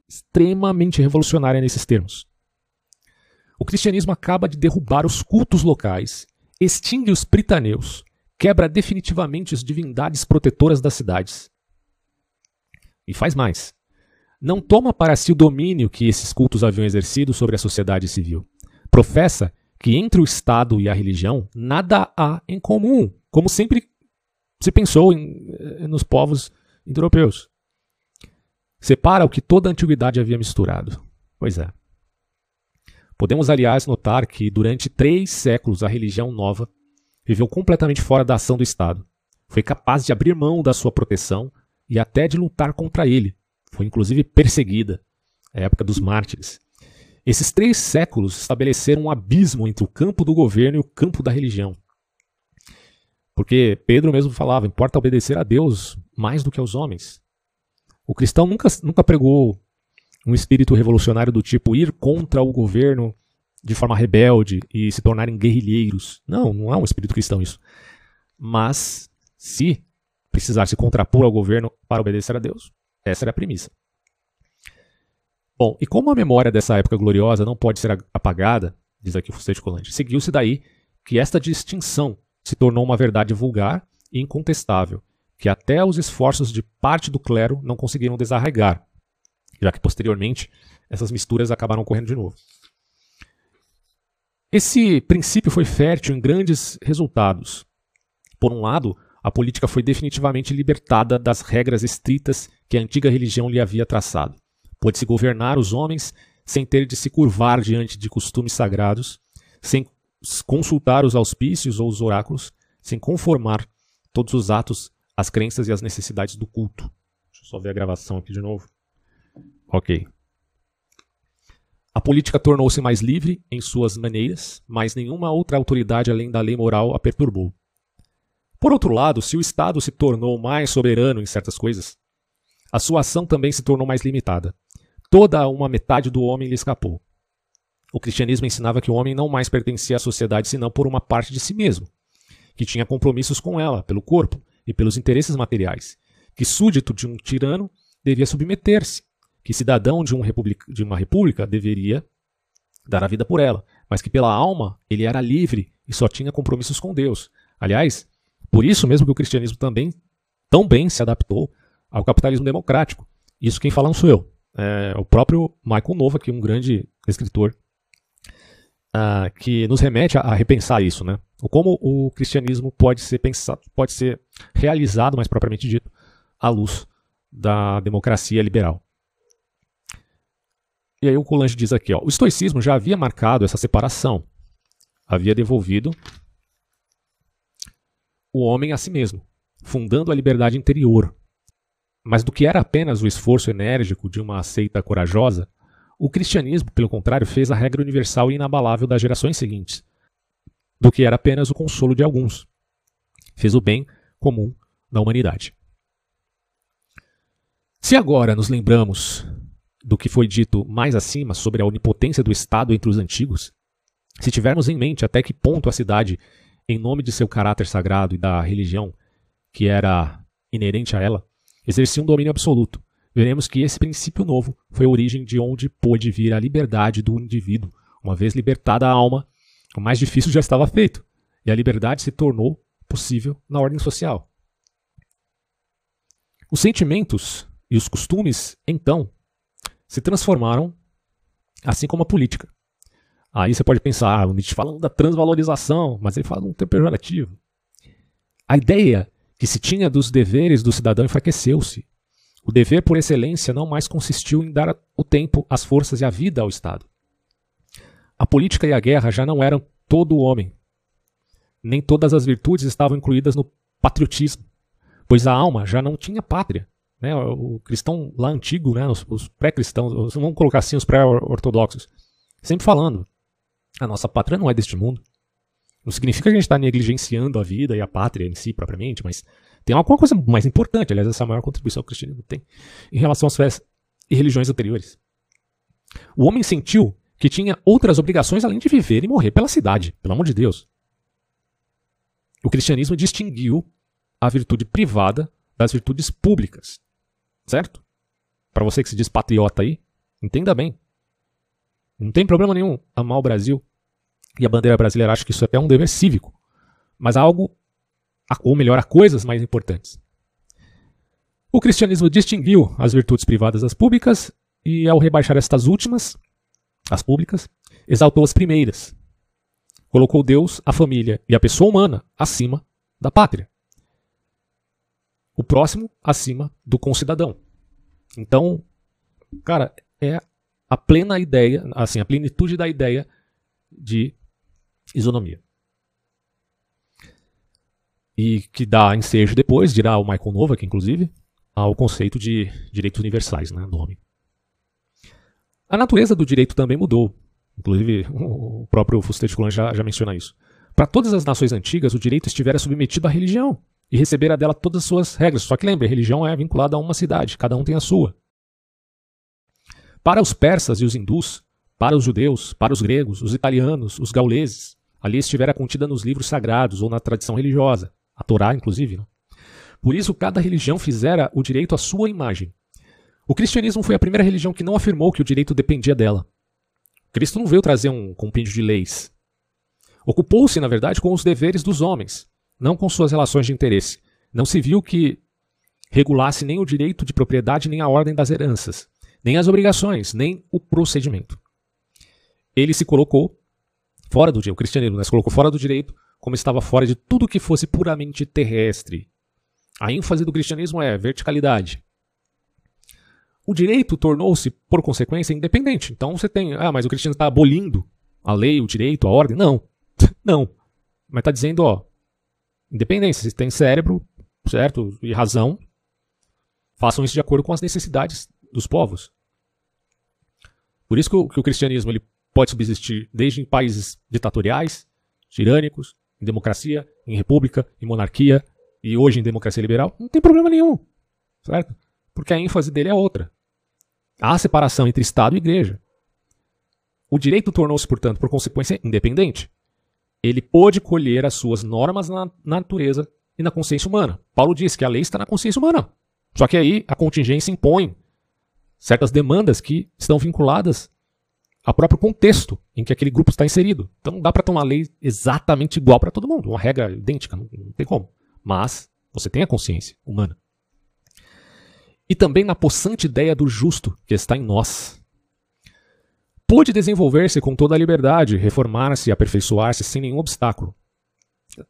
Extremamente revolucionária nesses termos. O cristianismo acaba de derrubar os cultos locais, extingue os pritaneus, quebra definitivamente as divindades protetoras das cidades. E faz mais. Não toma para si o domínio que esses cultos haviam exercido sobre a sociedade civil. Professa que entre o Estado e a religião nada há em comum, como sempre se pensou em, eh, nos povos indo-europeus. Separa o que toda a antiguidade havia misturado. Pois é. Podemos, aliás, notar que durante três séculos a religião nova viveu completamente fora da ação do Estado. Foi capaz de abrir mão da sua proteção e até de lutar contra ele. Foi inclusive perseguida, a época dos mártires. Esses três séculos estabeleceram um abismo entre o campo do governo e o campo da religião. Porque Pedro mesmo falava: importa obedecer a Deus mais do que aos homens. O cristão nunca, nunca pregou um espírito revolucionário do tipo ir contra o governo de forma rebelde e se tornarem guerrilheiros. Não, não é um espírito cristão isso. Mas, se precisar se contrapor ao governo para obedecer a Deus, essa era a premissa. Bom, e como a memória dessa época gloriosa não pode ser apagada, diz aqui o Fustete Colante, seguiu-se daí que esta distinção se tornou uma verdade vulgar e incontestável, que até os esforços de parte do clero não conseguiram desarraigar, já que posteriormente essas misturas acabaram ocorrendo de novo. Esse princípio foi fértil em grandes resultados. Por um lado, a política foi definitivamente libertada das regras estritas que a antiga religião lhe havia traçado. Pôde-se governar os homens sem ter de se curvar diante de costumes sagrados, sem consultar os auspícios ou os oráculos, sem conformar todos os atos às crenças e às necessidades do culto. Deixa eu só ver a gravação aqui de novo. Ok. A política tornou-se mais livre em suas maneiras, mas nenhuma outra autoridade além da lei moral a perturbou. Por outro lado, se o Estado se tornou mais soberano em certas coisas, a sua ação também se tornou mais limitada. Toda uma metade do homem lhe escapou. O cristianismo ensinava que o homem não mais pertencia à sociedade senão por uma parte de si mesmo, que tinha compromissos com ela, pelo corpo e pelos interesses materiais, que súdito de um tirano devia submeter-se, que cidadão de, um de uma república deveria dar a vida por ela, mas que pela alma ele era livre e só tinha compromissos com Deus. Aliás, por isso mesmo que o cristianismo também tão bem se adaptou ao capitalismo democrático. Isso quem fala não sou eu. É o próprio Michael Nova, que é um grande escritor, uh, que nos remete a, a, repensar isso, né? Como o cristianismo pode ser pensado, pode ser realizado, mais propriamente dito, à luz da democracia liberal. E aí o Coulange diz aqui, ó, o estoicismo já havia marcado essa separação, havia devolvido o homem a si mesmo, fundando a liberdade interior, mas do que era apenas o esforço enérgico de uma seita corajosa, o cristianismo, pelo contrário, fez a regra universal e inabalável das gerações seguintes. do que era apenas o consolo de alguns. Fez o bem comum da humanidade. Se agora nos lembramos do que foi dito mais acima sobre a onipotência do Estado entre os antigos, se tivermos em mente até que ponto a cidade, em nome de seu caráter sagrado e da religião que era inerente a ela, exercia um domínio absoluto, veremos que esse princípio novo foi a origem de onde pôde vir a liberdade do indivíduo. Uma vez libertada a alma, o mais difícil já estava feito, e a liberdade se tornou possível na ordem social. Os sentimentos e os costumes, então, se transformaram, assim como a política. Aí você pode pensar, ah, o Nietzsche falando da transvalorização, mas ele fala um termo pejorativo. A ideia que se tinha dos deveres do cidadão enfraqueceu-se. O dever por excelência não mais consistiu em dar o tempo, as forças e a vida ao Estado. A política e a guerra já não eram todo o homem. Nem todas as virtudes estavam incluídas no patriotismo, pois a alma já não tinha pátria. Né? O cristão lá antigo, né? os, os pré-cristãos, vamos colocar assim, os pré-ortodoxos, sempre falando: a nossa pátria não é deste mundo. Não significa que a gente está negligenciando a vida e a pátria em si propriamente, mas tem alguma coisa mais importante. Aliás, essa é a maior contribuição que o cristianismo tem em relação às fés e religiões anteriores. O homem sentiu que tinha outras obrigações além de viver e morrer pela cidade, pelo amor de Deus. O cristianismo distinguiu a virtude privada das virtudes públicas. Certo? Para você que se diz patriota aí, entenda bem. Não tem problema nenhum amar o Brasil. E a bandeira brasileira acha que isso é até um dever cívico. Mas algo, ou melhor, há coisas mais importantes. O cristianismo distinguiu as virtudes privadas das públicas e, ao rebaixar estas últimas, as públicas, exaltou as primeiras. Colocou Deus, a família e a pessoa humana acima da pátria. O próximo acima do concidadão. Então, cara, é a plena ideia, assim, a plenitude da ideia de isonomia. E que dá ensejo depois, dirá o Michael Novak, inclusive, ao conceito de direitos universais né, homem. A natureza do direito também mudou. Inclusive, o próprio Fustet Coulon já, já menciona isso. Para todas as nações antigas, o direito estivera submetido à religião e recebera dela todas as suas regras. Só que lembre, a religião é vinculada a uma cidade, cada um tem a sua. Para os persas e os hindus, para os judeus, para os gregos, os italianos, os gauleses, ali estivera contida nos livros sagrados ou na tradição religiosa, a Torá, inclusive. Né? Por isso, cada religião fizera o direito à sua imagem, o cristianismo foi a primeira religião que não afirmou que o direito dependia dela. Cristo não veio trazer um compêndio de leis. Ocupou-se, na verdade, com os deveres dos homens, não com suas relações de interesse. Não se viu que regulasse nem o direito de propriedade, nem a ordem das heranças, nem as obrigações, nem o procedimento. Ele se colocou fora do direito, o cristianismo né, se colocou fora do direito, como estava fora de tudo que fosse puramente terrestre. A ênfase do cristianismo é verticalidade, o direito tornou-se, por consequência, independente. Então você tem, ah, mas o cristianismo está abolindo a lei, o direito, a ordem. Não. Não. Mas está dizendo, ó, independência. Vocês têm cérebro, certo? E razão. Façam isso de acordo com as necessidades dos povos. Por isso que o, que o cristianismo ele pode subsistir desde em países ditatoriais, tirânicos, em democracia, em república, em monarquia e hoje em democracia liberal. Não tem problema nenhum. Certo? Porque a ênfase dele é outra. Há separação entre Estado e Igreja. O direito tornou-se, portanto, por consequência, independente. Ele pôde colher as suas normas na natureza e na consciência humana. Paulo diz que a lei está na consciência humana. Só que aí a contingência impõe certas demandas que estão vinculadas ao próprio contexto em que aquele grupo está inserido. Então não dá para ter uma lei exatamente igual para todo mundo, uma regra idêntica, não, não tem como. Mas você tem a consciência humana e também na possante ideia do justo que está em nós. Pôde desenvolver-se com toda a liberdade, reformar-se aperfeiçoar-se sem nenhum obstáculo.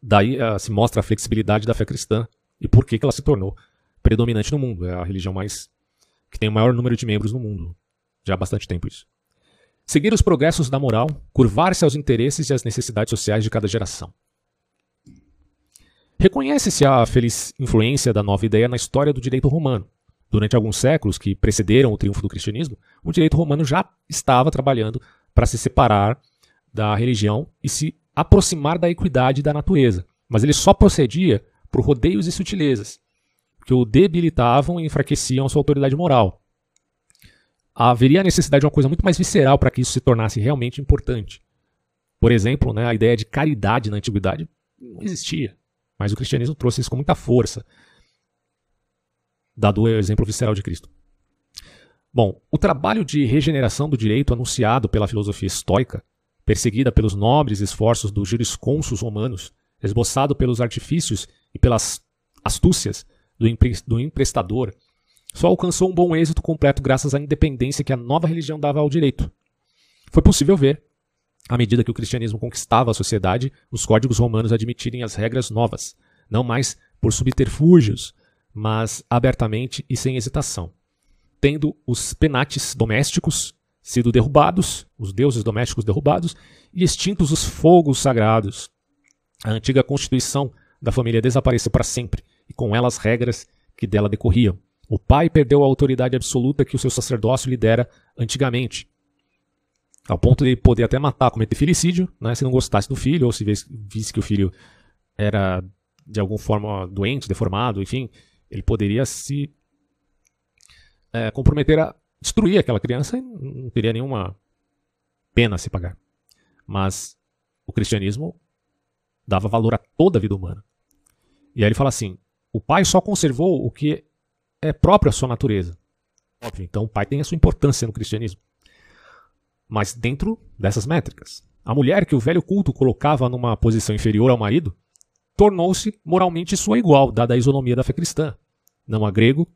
Daí uh, se mostra a flexibilidade da fé cristã e por que, que ela se tornou predominante no mundo. É a religião mais que tem o maior número de membros no mundo. Já há bastante tempo isso. Seguir os progressos da moral, curvar-se aos interesses e às necessidades sociais de cada geração. Reconhece-se a feliz influência da nova ideia na história do direito romano, durante alguns séculos que precederam o triunfo do cristianismo, o direito romano já estava trabalhando para se separar da religião e se aproximar da equidade da natureza, mas ele só procedia por rodeios e sutilezas, que o debilitavam e enfraqueciam sua autoridade moral. Haveria a necessidade de uma coisa muito mais visceral para que isso se tornasse realmente importante. Por exemplo, né, a ideia de caridade na antiguidade não existia, mas o cristianismo trouxe isso com muita força, dado o exemplo visceral de Cristo. Bom, o trabalho de regeneração do direito anunciado pela filosofia estoica, perseguida pelos nobres esforços dos jurisconsos romanos, esboçado pelos artifícios e pelas astúcias do, empre do emprestador, só alcançou um bom êxito completo graças à independência que a nova religião dava ao direito. Foi possível ver, à medida que o cristianismo conquistava a sociedade, os códigos romanos admitirem as regras novas, não mais por subterfúgios, mas abertamente e sem hesitação. Tendo os penates domésticos sido derrubados, os deuses domésticos derrubados, e extintos os fogos sagrados. A antiga constituição da família desapareceu para sempre, e com ela as regras que dela decorriam. O pai perdeu a autoridade absoluta que o seu sacerdócio lhe dera antigamente, ao ponto de poder até matar, cometer filicídio, né, se não gostasse do filho, ou se visse que o filho era de alguma forma doente, deformado, enfim, ele poderia se é, comprometer a destruir aquela criança e não teria nenhuma pena a se pagar. Mas o cristianismo dava valor a toda a vida humana. E aí ele fala assim: o pai só conservou o que é próprio à sua natureza. Óbvio, então o pai tem a sua importância no cristianismo. Mas dentro dessas métricas. A mulher que o velho culto colocava numa posição inferior ao marido tornou-se moralmente sua igual, dada a isonomia da fé cristã. Não há grego,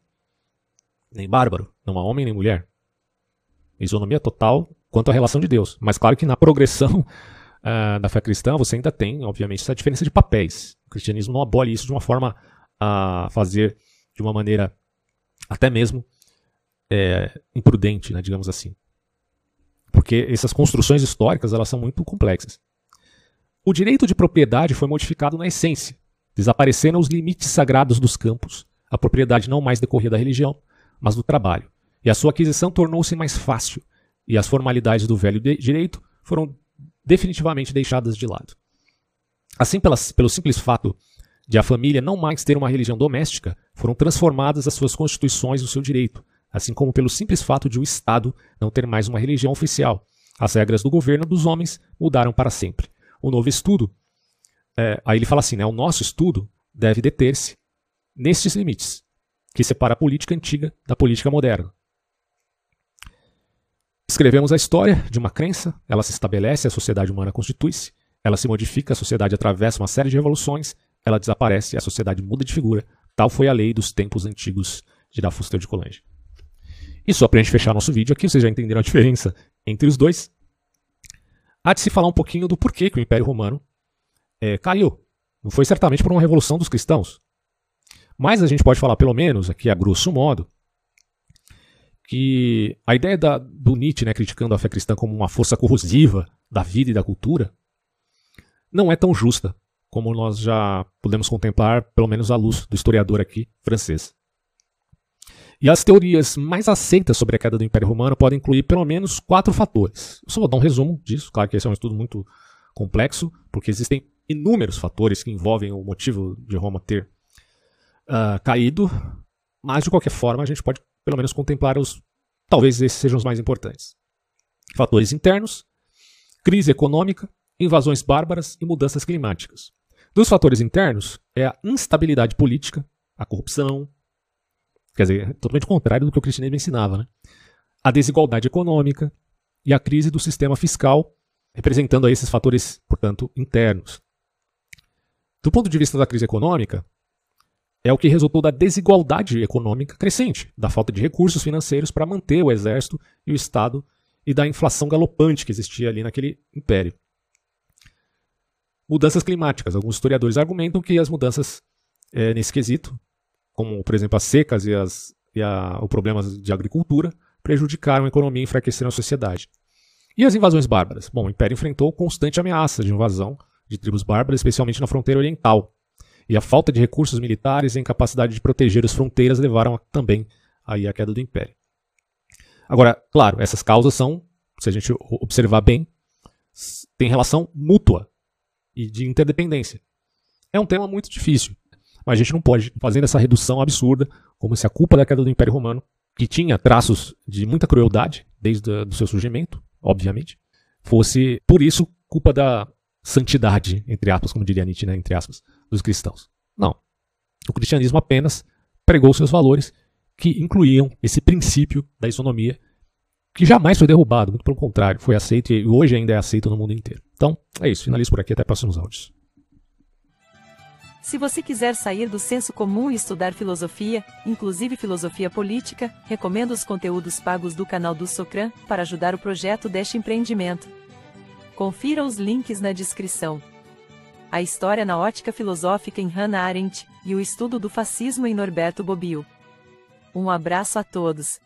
nem bárbaro, não há homem nem mulher. Isonomia total quanto à relação de Deus. Mas claro que na progressão uh, da fé cristã você ainda tem, obviamente, essa diferença de papéis. O cristianismo não abole isso de uma forma a fazer de uma maneira até mesmo é, imprudente, né, digamos assim. Porque essas construções históricas elas são muito complexas. O direito de propriedade foi modificado na essência. Desapareceram os limites sagrados dos campos. A propriedade não mais decorria da religião, mas do trabalho. E a sua aquisição tornou-se mais fácil, e as formalidades do velho direito foram definitivamente deixadas de lado. Assim, pelas, pelo simples fato de a família não mais ter uma religião doméstica, foram transformadas as suas constituições no seu direito, assim como pelo simples fato de o Estado não ter mais uma religião oficial. As regras do governo dos homens mudaram para sempre. O novo estudo, é, aí ele fala assim, né, o nosso estudo deve deter-se nestes limites, que separa a política antiga da política moderna. Escrevemos a história de uma crença, ela se estabelece, a sociedade humana constitui-se, ela se modifica, a sociedade atravessa uma série de revoluções, ela desaparece, a sociedade muda de figura. Tal foi a lei dos tempos antigos de Dafustel de Colange. E só para a gente fechar nosso vídeo aqui, vocês já entenderam a diferença entre os dois. Há de se falar um pouquinho do porquê que o Império Romano é, caiu. Não foi certamente por uma revolução dos cristãos. Mas a gente pode falar, pelo menos, aqui a grosso modo, que a ideia da, do Nietzsche, né, criticando a fé cristã como uma força corrosiva da vida e da cultura, não é tão justa como nós já podemos contemplar, pelo menos à luz do historiador aqui francês. E as teorias mais aceitas sobre a queda do Império Romano podem incluir pelo menos quatro fatores. Eu só vou dar um resumo disso, claro que esse é um estudo muito complexo, porque existem inúmeros fatores que envolvem o motivo de Roma ter uh, caído, mas de qualquer forma a gente pode pelo menos contemplar os. Talvez esses sejam os mais importantes. Fatores internos, crise econômica, invasões bárbaras e mudanças climáticas. Dos fatores internos é a instabilidade política, a corrupção, quer dizer, é totalmente contrário do que o cristianismo ensinava, né? a desigualdade econômica e a crise do sistema fiscal, representando esses fatores, portanto, internos. Do ponto de vista da crise econômica, é o que resultou da desigualdade econômica crescente, da falta de recursos financeiros para manter o exército e o Estado e da inflação galopante que existia ali naquele império. Mudanças climáticas. Alguns historiadores argumentam que as mudanças é, nesse quesito, como por exemplo as secas e, as, e a, o problemas de agricultura, prejudicaram a economia e enfraqueceram a sociedade. E as invasões bárbaras? Bom, o Império enfrentou constante ameaça de invasão de tribos bárbaras, especialmente na fronteira oriental, e a falta de recursos militares e a incapacidade de proteger as fronteiras levaram também aí à queda do império. Agora, claro, essas causas são, se a gente observar bem, tem relação mútua. E de interdependência. É um tema muito difícil, mas a gente não pode fazer essa redução absurda, como se a culpa da queda do Império Romano, que tinha traços de muita crueldade desde o seu surgimento, obviamente, fosse, por isso, culpa da santidade, entre aspas, como diria Nietzsche, né, entre aspas, dos cristãos. Não. O cristianismo apenas pregou seus valores que incluíam esse princípio da isonomia que jamais foi derrubado, muito pelo contrário, foi aceito e hoje ainda é aceito no mundo inteiro. Então, é isso, finalizo por aqui, até próximos áudios. Se você quiser sair do senso comum e estudar filosofia, inclusive filosofia política, recomendo os conteúdos pagos do canal do Socran para ajudar o projeto deste empreendimento. Confira os links na descrição. A história na ótica filosófica em Hannah Arendt e o estudo do fascismo em Norberto Bobbio. Um abraço a todos.